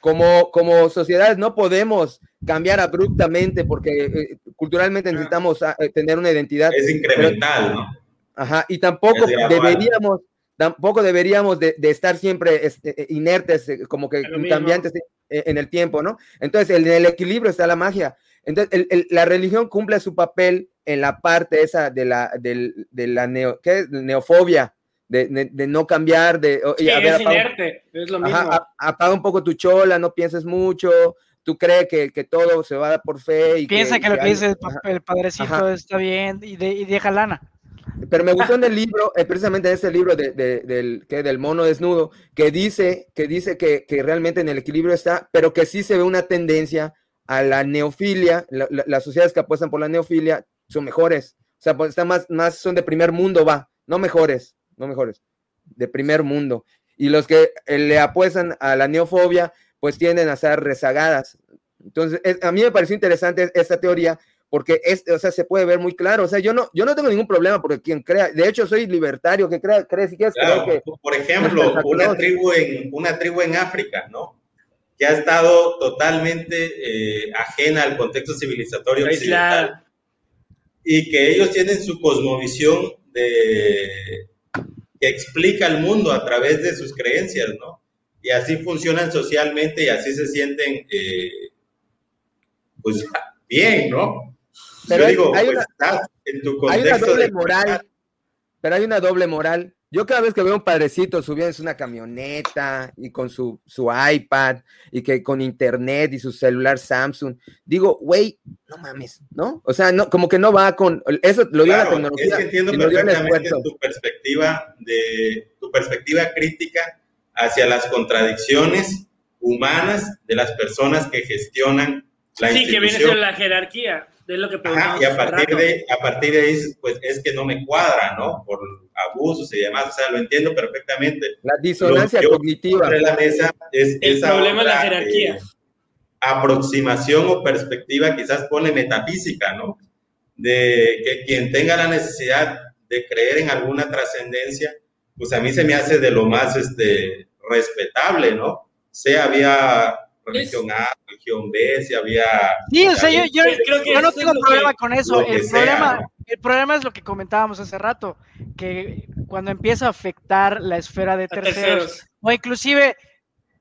como, como sociedades no podemos cambiar abruptamente porque eh, culturalmente necesitamos ah, eh, tener una identidad. Es incremental, ¿no? Ajá, y tampoco deberíamos, tampoco deberíamos de, estar siempre este, inertes, eh, como que cambiantes en el tiempo, ¿no? Entonces, en el equilibrio está la magia. Entonces, la religión cumple su papel en la parte esa de la, de, la neo, ¿qué neofobia, de, no cambiar, de... Sí, es inerte, es lo mismo. apaga un poco tu chola, no pienses mucho, tú crees que, que todo se va a dar por fe. Y Piensa que, lo que dice el, padrecito está bien y, de, y deja lana. Pero me gustó en el libro, eh, precisamente en ese libro de, del, que, del mono desnudo, que dice, que, dice que, que, realmente en el equilibrio está, pero que sí se ve una tendencia a la neofilia, las sociedades que apuestan por la neofilia son mejores, o sea, pues están más, más, son de primer mundo, va, no mejores, no mejores, de primer mundo. Y los que eh, le apuestan a la neofobia, pues tienden a ser rezagadas. Entonces, a mí me pareció interesante esta teoría porque es, o sea, se puede ver muy claro. O sea, yo no, yo no tengo ningún problema porque quien crea, de hecho soy libertario, que crea, cree si quieres que... Por ejemplo, una tribu, en, una tribu en África, ¿no? que ha estado totalmente eh, ajena al contexto civilizatorio occidental y que ellos tienen su cosmovisión de, que explica el mundo a través de sus creencias, ¿no? Y así funcionan socialmente y así se sienten, eh, pues, bien, ¿no? Pero digo, hay, pues, una, en tu contexto doble moral, pero hay una doble moral yo cada vez que veo un padrecito subiendo una camioneta y con su, su iPad y que con internet y su celular Samsung, digo, güey, no mames, ¿no? O sea, no, como que no va con eso, lo dio la tecnología. Es que entiendo perfectamente tu perspectiva de tu perspectiva crítica hacia las contradicciones humanas de las personas que gestionan la sí, que viene a ser la jerarquía, de lo que y a partir de, a partir de ahí, pues es que no me cuadra, ¿no? Por abusos y demás, o sea, lo entiendo perfectamente. La disonancia cognitiva. la mesa es El problema de la jerarquía. aproximación o perspectiva quizás pone metafísica, ¿no? De que quien tenga la necesidad de creer en alguna trascendencia, pues a mí se me hace de lo más este, respetable, ¿no? Sea había religión A, religión B, si había... Sí, o sea, yo, yo, creo que yo no tengo problema con eso. El problema, el problema es lo que comentábamos hace rato, que cuando empieza a afectar la esfera de terceros, o inclusive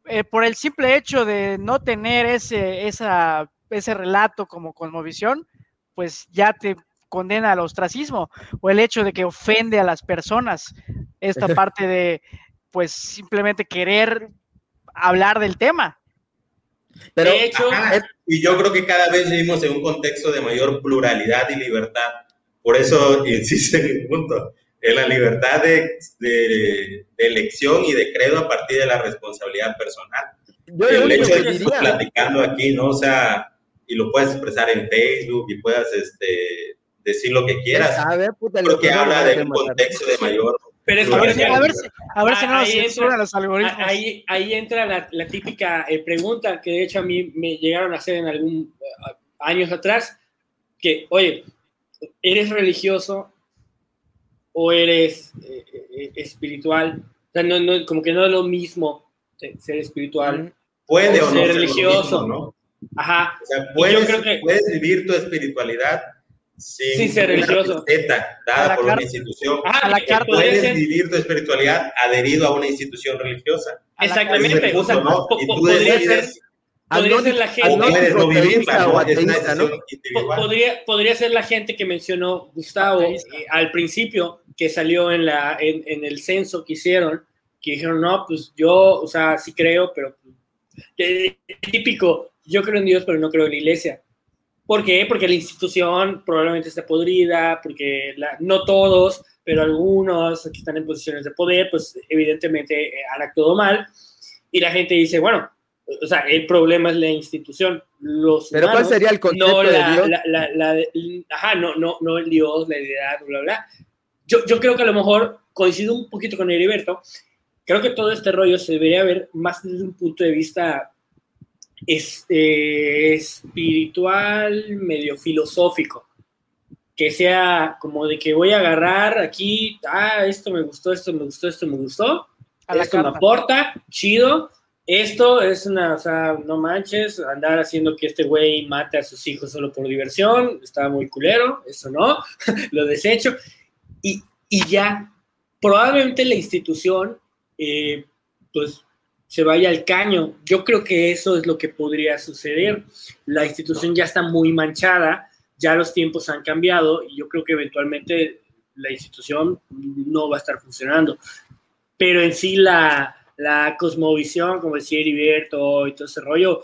eh, por el simple hecho de no tener ese, esa, ese relato como cosmovisión, pues ya te condena al ostracismo, o el hecho de que ofende a las personas, esta parte de, pues simplemente querer hablar del tema. Pero, de hecho, y yo creo que cada vez vivimos en un contexto de mayor pluralidad y libertad. Por eso insisto en el punto, en la libertad de, de, elección y de credo a partir de la responsabilidad personal. Yo el hecho de que estés platicando aquí, ¿no? O sea, y lo puedes expresar en Facebook y puedas este, decir lo que quieras. Ver, puta, creo que habla de un contexto de mayor pero es a, ver, a, ver, a ver si no ahí entra, los algoritmos. Ahí, ahí entra la, la típica eh, pregunta que de hecho a mí me llegaron a hacer en algún uh, años atrás, que, oye, ¿eres religioso o eres eh, eh, espiritual? O sea, no, no, como que no es lo mismo ser espiritual. Puede o, ser religioso. ¿no? Ajá. O sea, puedes, yo creo que... puedes vivir tu espiritualidad sin, ser religioso. dada por una institución. Ah, a la carta. Puedes vivir tu espiritualidad adherido a una institución religiosa. Exactamente. O sea, ¿no? y tú podría decides ser, podría ser la gente. individual. Podría, podría ser la gente que mencionó Gustavo eh, al principio, que salió en, la, en, en el censo que hicieron, que dijeron, no, pues yo, o sea, sí creo, pero que- típico, yo creo en Dios, pero no creo en la iglesia. ¿Por qué? Porque la institución probablemente está podrida, porque la- no todos, pero algunos que están en posiciones de poder, pues evidentemente eh, han actuado mal. Y la gente dice, bueno, o sea, el problema es la institución. Los Pero ¿cuál humanos, sería el concepto no de la, Dios? la- la- ajá, no, no, no el Dios, la deidad, bla, bla, bla. Yo, yo creo que a lo mejor coincido un poquito con Heriberto. Creo que todo este rollo se debería ver más desde un punto de vista es, eh, espiritual, medio filosófico. Que sea como de que voy a agarrar aquí, ah, esto me gustó, esto me gustó, esto me gustó, A la esto me aporta, chido. Esto es una, o sea, no manches, andar haciendo que este güey mate a sus hijos solo por diversión, está muy culero, eso no, lo desecho. Y, y ya, probablemente la institución, eh, pues, se vaya al caño. Yo creo que eso es lo que podría suceder. La institución ya está muy manchada, ya los tiempos han cambiado y yo creo que eventualmente la institución no va a estar funcionando. Pero en sí la, la cosmovisión, como decía Heriberto y todo ese rollo,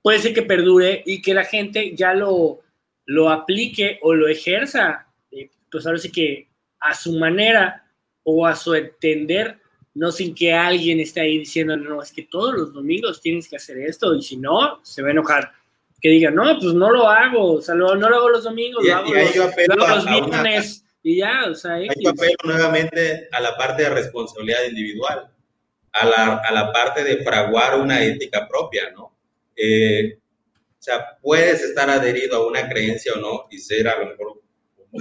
puede ser que perdure y que la gente ya lo, lo aplique o lo ejerza, eh, pues ahora sí que a su manera o a su entender, no sin que alguien esté ahí diciendo, no, es que todos los domingos tienes que hacer esto y si no, se va a enojar. Que digan, no, pues no lo hago, o sea, no lo hago los domingos, Y- lo hago los, lo hago una- viernes y ya, o sea, Hay que apelo nuevamente a la parte de responsabilidad individual, a la, a la parte de fraguar una ética propia, ¿no? Eh, o sea, puedes estar adherido a una creencia o no y ser a lo mejor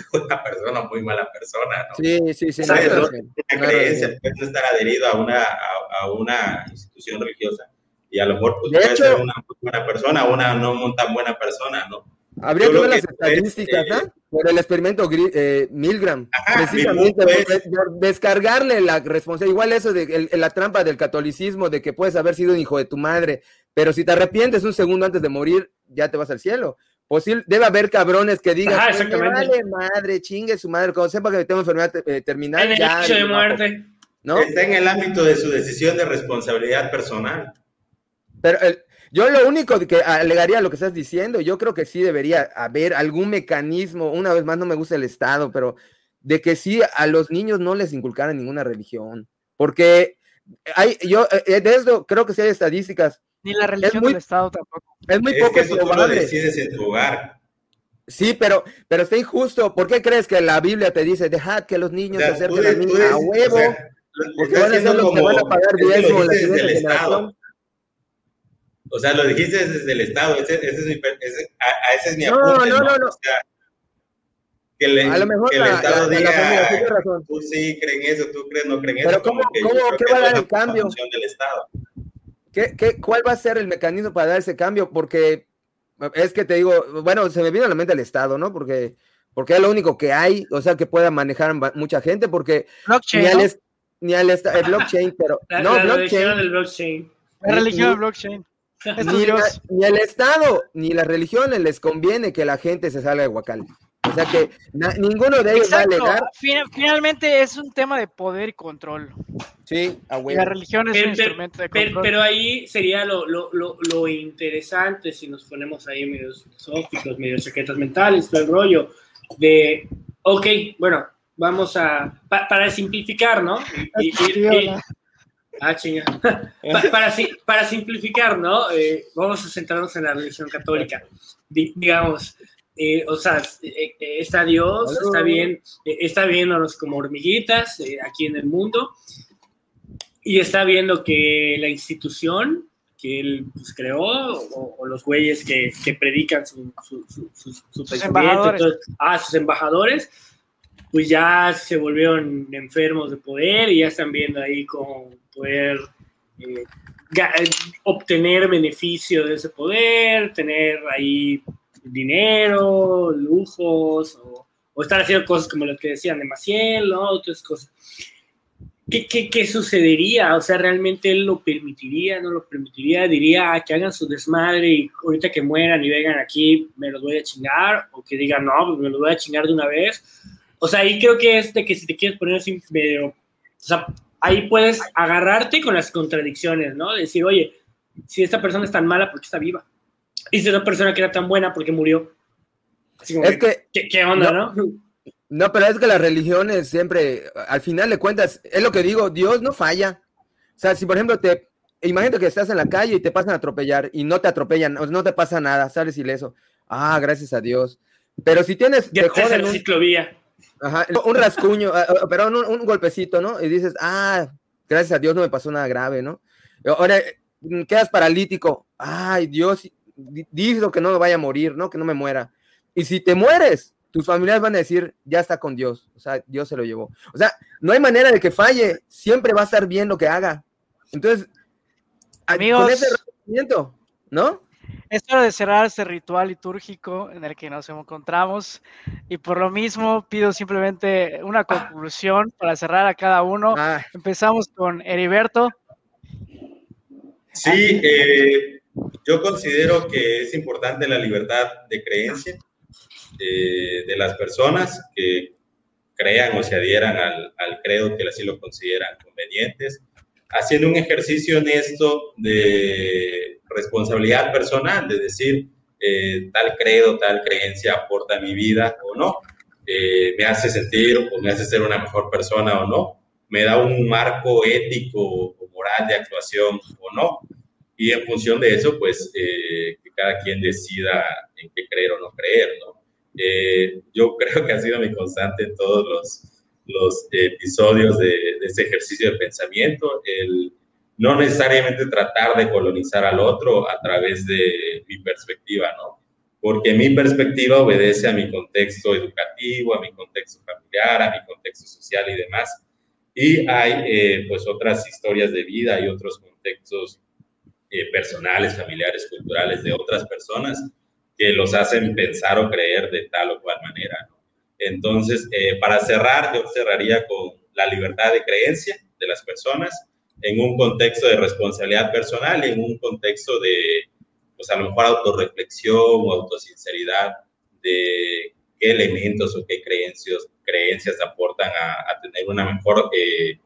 buena persona o muy mala persona, ¿no? Sí, sí, sí. Exacto. no, no, Una no, creencia, no. puedes estar adherido a una, a, a una institución religiosa y a lo mejor pues, De puedes hecho- ser una muy buena persona o una no tan buena persona, ¿no? Habría Yo que ver las estadísticas, eh, ¿no? Por el experimento eh, Milgram. Ajá, precisamente punto por, es- por descargarle la responsabilidad. Igual eso de el- la trampa del catolicismo, de que puedes haber sido un hijo de tu madre, pero si te arrepientes un segundo antes de morir, ya te vas al cielo. Posible, debe haber cabrones que digan, "Pues exactamente. vale madre, chingue su madre, cuando sepa que tengo enfermedad eh, terminal, En el ya. hecho de no, muerte. ¿no? Está en el ámbito de su decisión de responsabilidad personal. Pero el- yo lo único que alegaría a lo que estás diciendo, yo creo que sí debería haber algún mecanismo, una vez más no me gusta el Estado, pero de que sí a los niños no les inculcaran ninguna religión, porque hay, yo eh, de esto creo que sí hay estadísticas, Ni la religión muy- del Estado tampoco. es muy es poco que eso tú lo decides en tu hogar. Sí, pero, pero está injusto. ¿Por qué crees que la Biblia te dice, dejad que los O niños sea, se tú acerquen a mí a o huevo? sea, lo- porque van a ser los que van a pagar es que lo diezmo la dijiste siguiente desde el Estado. O sea, lo dijiste desde el Estado. Ese, ese es mi, ese- a, a ese es mi No, apunte, no, no, no. O sea, que, le- A lo mejor que el la, Estado la- la diga, familia tiene razón. tú sí creen eso, tú crees, no creen Pero eso. ¿cómo- como que cómo- qué va a dar el cambio? la del Estado. ¿Qué, qué, cuál va a ser el mecanismo para dar ese cambio? Porque es que te digo, bueno, se me vino a la mente el Estado, ¿no? Porque, porque es lo único que hay, o sea, que pueda manejar mucha gente, porque Blockchain, ni al, ¿no? ni al el blockchain, pero La, no, la religión blockchain, del blockchain. La religión ni- del blockchain. Ni, la- ni el Estado, ni las religiones les conviene que la gente se salga de Huacal. O sea que na- ninguno de ellos Exacto. va a alegar, Fina- Finalmente es un tema de poder y control. sí, a Y huevo. la religión es Pero- un pero- instrumento de Pero, control. pero ahí sería lo, lo, lo, lo interesante si nos ponemos ahí medio filosóficos, medio chaquetas mentales, todo el rollo de, ok, bueno, vamos a, pa- para simplificar, ¿no? Y- y- y- y- ah, chinga. Pa- para, si- para simplificar, ¿no? Eh, vamos a centrarnos en la religión católica. Di- digamos, eh, o sea, eh, eh, está Dios, está bien, eh, está viéndonos como hormiguitas eh, aquí en el mundo y está viendo que la institución que él pues, creó o, o los güeyes que, que predican su, su, su, su- su pensamiento, embajadores. entonces, ah, sus embajadores, pues ya se volvieron enfermos de poder y ya están viendo ahí cómo poder obtener beneficio de ese poder, tener ahí dinero, lujos, o, estar haciendo cosas como lo que decían de Maciel, ¿no? Otras cosas. ¿Qué, qué, sucedería? O sea, ¿realmente él lo permitiría? ¿No lo permitiría? ¿Diría ah, que hagan su desmadre y ahorita que mueran y vengan aquí me los voy a chingar? ¿O que digan, no, pues me los voy a chingar de una vez? O sea, ahí creo que es de que si te quieres poner así medio... O sea, ahí puedes agarrarte con las contradicciones, ¿no? Decir, oye, si esta persona es tan mala, ¿por qué está viva? Si esta persona que era tan buena, ¿por qué murió? es que, ¿qué, onda, no? No, pero es que las religiones siempre, al final de cuentas, es lo que digo, Dios no falla. O sea, si por ejemplo te, imagínate que estás en la calle y te pasan a atropellar y no te atropellan, no te pasa nada, sales ileso. Ah, gracias a Dios. Pero si tienes, ya te en un, ciclovía. Ajá, un rascuño, ah, ah, pero un, golpecito, ¿no? Y dices, ah, gracias a Dios no me pasó nada grave, ¿no? Ahora mm, quedas paralítico. Ay, Dios, dijo que no me vaya a morir, ¿no? Que no me muera. Y si te mueres, tus familiares van a decir, ya está con Dios, o sea, Dios se lo llevó. O sea, no hay manera de que falle, siempre va a estar bien lo que haga. Entonces, Amigos, con ese reconocimiento, ¿no? Es hora de cerrar este ritual litúrgico en el que nos encontramos y por lo mismo pido simplemente una conclusión para cerrar a cada uno. Ah. Empezamos con Heriberto. Sí, eh, yo considero que es importante la libertad de creencia de las personas que crean o se adhieran al, al, credo que así lo consideran convenientes, haciendo un ejercicio honesto de responsabilidad personal, de decir, eh, tal credo, tal creencia aporta a mi vida o no, eh, me hace sentir o me hace ser una mejor persona o no, me da un marco ético o moral de actuación o no. Y en función de eso, pues eh, que cada quien decida en qué creer o no creer, ¿no? Eh, yo creo que ha sido mi constante en todos los, los episodios de, de, ese ejercicio de pensamiento, el no necesariamente tratar de colonizar al otro a través de mi perspectiva, ¿no? Porque mi perspectiva obedece a mi contexto educativo, a mi contexto familiar, a mi contexto social y demás. Y hay eh, pues otras historias de vida y otros contextos eh, personales, familiares, culturales de otras personas que los hacen pensar o creer de tal o cual manera. Entonces, eh, para cerrar, yo cerraría con la libertad de creencia de las personas en un contexto de responsabilidad personal y en un contexto de, pues a lo mejor autorreflexión o autosinceridad de qué elementos o qué creencias, creencias aportan a, tener una mejor eh,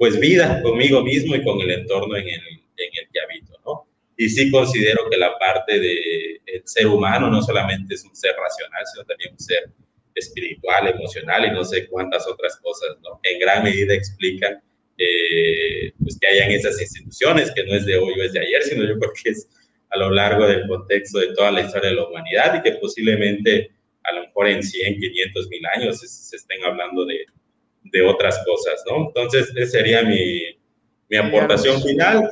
pues vida conmigo mismo y con el entorno en el, en el que habito, ¿no? y sí considero que la parte del ser humano no solamente es un ser racional, sino también un ser espiritual, emocional y no sé cuántas otras cosas, ¿no? En gran medida explican eh, pues que hayan esas instituciones, que no es de hoy o es de ayer, sino yo creo que es a lo largo del contexto de toda la historia de la humanidad y que posiblemente a lo mejor en 100, 500 mil años se, estén hablando de, de, otras cosas, ¿no? Entonces, esa sería mi, mi aportación final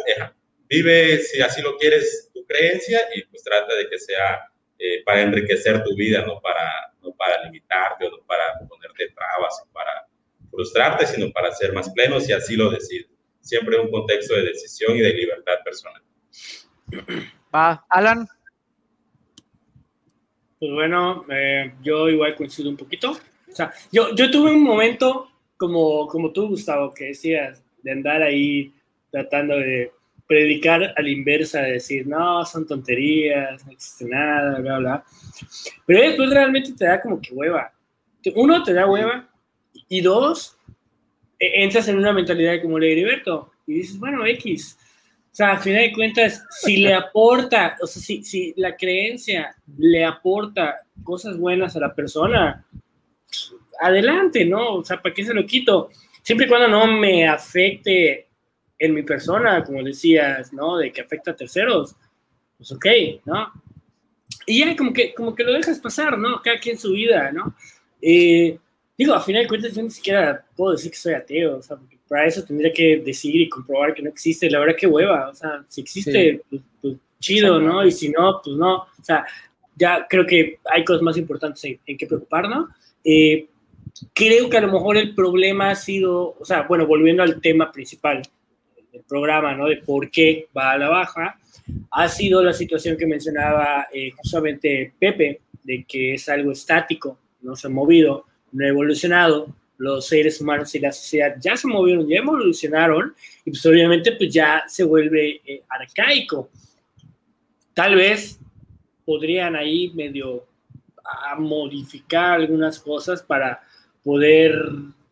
vive, si así lo quieres, tu creencia y pues trata de que sea eh, para enriquecer tu vida, no para, no para limitarte o no para ponerte trabas o para frustrarte, sino para ser más pleno si así lo decides. Siempre en un contexto de decisión y de libertad personal. Va, Alan. Pues bueno, eh, yo igual coincido un poquito. O sea, yo, yo tuve un momento como, como tú, Gustavo, que decías, de andar ahí tratando de predicar a la inversa, de decir, no, son tonterías, no existe nada, bla, bla. Pero después realmente te da como que hueva. Uno, te da hueva, y dos, e, entras en una mentalidad como le Heriberto, y dices, bueno, X. O sea, a final de cuentas, si le aporta, o sea, si, si la creencia le aporta cosas buenas a la persona, adelante, ¿no? O sea, ¿para qué se lo quito? Siempre y cuando no me afecte en mi persona, como decías, ¿no? De que afecta a terceros, pues ok, ¿no? Y ya como que, como que lo dejas pasar, ¿no? Cada quien su vida, ¿no? Eh, digo, a final de cuentas yo ni siquiera puedo decir que soy ateo, o sea, porque para eso tendría que decir y comprobar que no existe, la verdad que hueva, o sea, si existe, pues, pues, chido, ¿no? Y si no, pues no, o sea, ya creo que hay cosas más importantes en, en que preocuparnos. Eh, creo que a lo mejor el problema ha sido, o sea, bueno, volviendo al tema principal, programa, ¿no? De por qué va a la baja, ha sido la situación que mencionaba eh, justamente Pepe, de que es algo estático, no se ha movido, no ha evolucionado, los seres humanos y la sociedad ya se movieron, ya evolucionaron, y pues obviamente pues ya se vuelve eh, arcaico. Tal vez podrían ahí medio a modificar algunas cosas para poder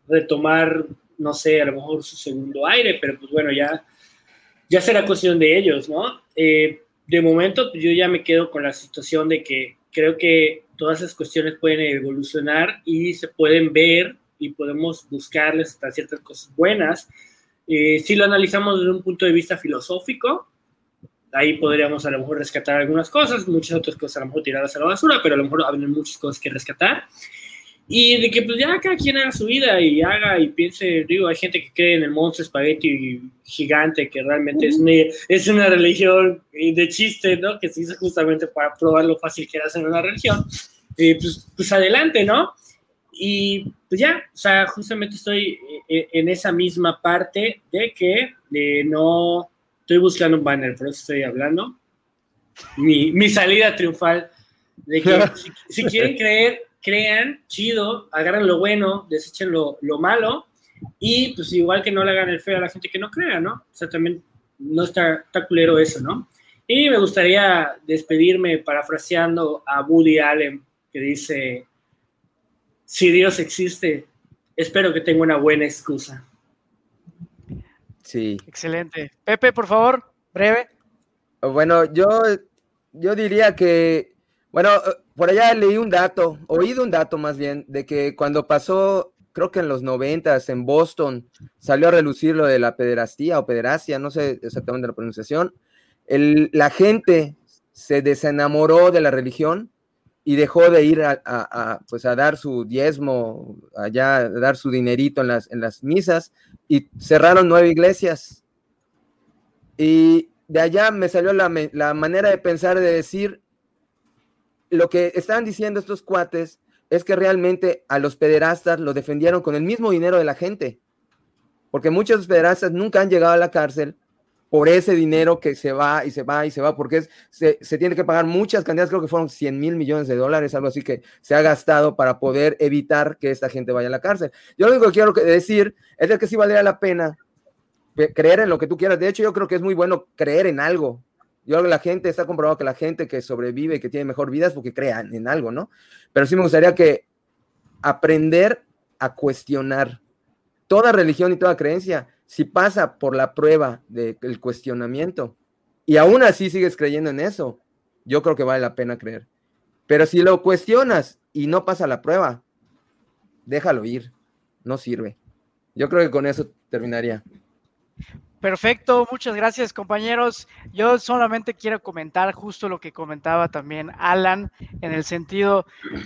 retomar, no sé, a lo mejor su segundo aire, pero pues bueno, ya, ya será cuestión de ellos, ¿no? Eh, de momento, pues yo ya me quedo con la situación de que creo que todas esas cuestiones pueden evolucionar y se pueden ver y podemos buscarles hasta ciertas cosas buenas. Eh, si lo analizamos desde un punto de vista filosófico, ahí podríamos a lo mejor rescatar algunas cosas, muchas otras cosas a lo mejor tiradas a la basura, pero a lo mejor hay muchas cosas que rescatar. Y de que pues ya cada quien haga su vida y haga y piense, digo, hay gente que cree en el monstruo espagueti gigante, que realmente es, una, es una religión de chiste, ¿no? Que se hizo justamente para probar lo fácil que era hacer una religión. Y pues, pues adelante, ¿no? Y pues ya, o sea, justamente estoy eh, en esa misma parte de que eh, no estoy buscando un banner, por eso estoy hablando. Mi, mi salida triunfal de que si, quieren creer, crean, chido, agarran lo bueno, desechen lo, lo, malo y pues igual que no le hagan el feo a la gente que no crea, ¿no? O sea, también no está, está culero eso, ¿no? Y me gustaría despedirme parafraseando a Woody Allen, que dice, si Dios existe, espero que tenga una buena excusa. Sí. Excelente. Pepe, por favor, breve. Bueno, yo, yo diría que, bueno, por allá leí un dato, oído un dato más bien, de que cuando pasó, creo que en los noventas, en Boston, salió a relucir lo de la pederastía o pederastia, no sé exactamente la pronunciación, el, la gente se desenamoró de la religión y dejó de ir a, pues a dar su diezmo, allá a dar su dinerito en las, en las misas y cerraron nueve iglesias. Y de allá me salió la, la manera de pensar, de decir, lo que estaban diciendo estos cuates es que realmente a los pederastas lo defendieron con el mismo dinero de la gente, porque muchos pederastas nunca han llegado a la cárcel por ese dinero que se va y se va y se va, porque se, tiene que pagar muchas cantidades, creo que fueron 100 mil millones de dólares, algo así que se ha gastado para poder evitar que esta gente vaya a la cárcel. Yo lo único que quiero decir es que sí valdría la pena creer en lo que tú quieras. De hecho, yo creo que es muy bueno creer en algo. Yo creo que la gente está comprobado que la gente que sobrevive y que tiene mejor vida es porque crean en algo, ¿no? Pero sí me gustaría que aprender a cuestionar toda religión y toda creencia si pasa por la prueba del cuestionamiento y aún así sigues creyendo en eso, yo creo que vale la pena creer. Pero si lo cuestionas y no pasa la prueba, déjalo ir, no sirve. Yo creo que con eso terminaría. Perfecto, muchas gracias compañeros. Yo solamente quiero comentar justo lo que comentaba también Alan en el sentido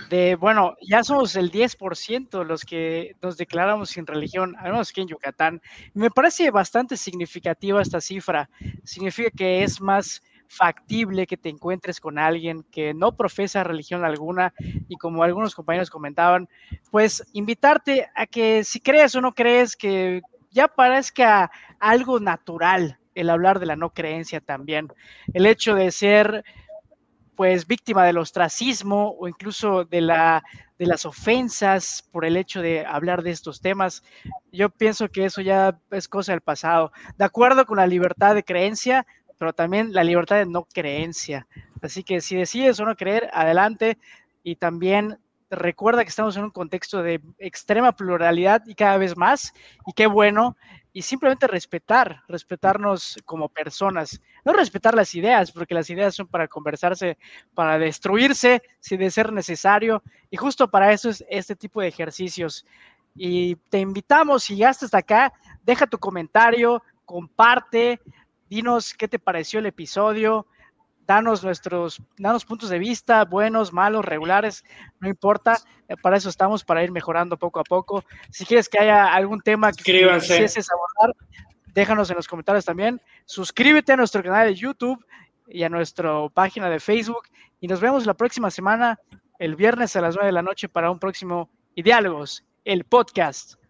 de, bueno, ya somos el 10% los que nos declaramos sin religión, al menos aquí en Yucatán. Me parece bastante significativa esta cifra. Significa que es más factible que te encuentres con alguien que no profesa religión alguna y como algunos compañeros comentaban, pues invitarte a que si crees o no crees que ya parezca algo natural el hablar de la no creencia también. El hecho de ser pues víctima del ostracismo o incluso de, la, de las ofensas por el hecho de hablar de estos temas, yo pienso que eso ya es cosa del pasado. De acuerdo con la libertad de creencia, pero también la libertad de no creencia. Así que si decides o no creer, adelante. Y también recuerda que estamos en un contexto de extrema pluralidad y cada vez más, y qué bueno, y simplemente respetar, respetarnos como personas, no respetar las ideas, porque las ideas son para conversarse, para destruirse si de ser necesario, y justo para eso es este tipo de ejercicios. Y te invitamos, si ya hasta acá, deja tu comentario, comparte, dinos qué te pareció el episodio, danos nuestros, danos puntos de vista, buenos, malos, regulares, no importa, eh, para eso estamos, para ir mejorando poco a poco. Si quieres que haya algún tema que quisieses abordar, déjanos en los comentarios también. Suscríbete a nuestro canal de YouTube y a nuestra página de Facebook y nos vemos la próxima semana, el viernes a las 9 de la noche para un próximo Diálogos, el podcast.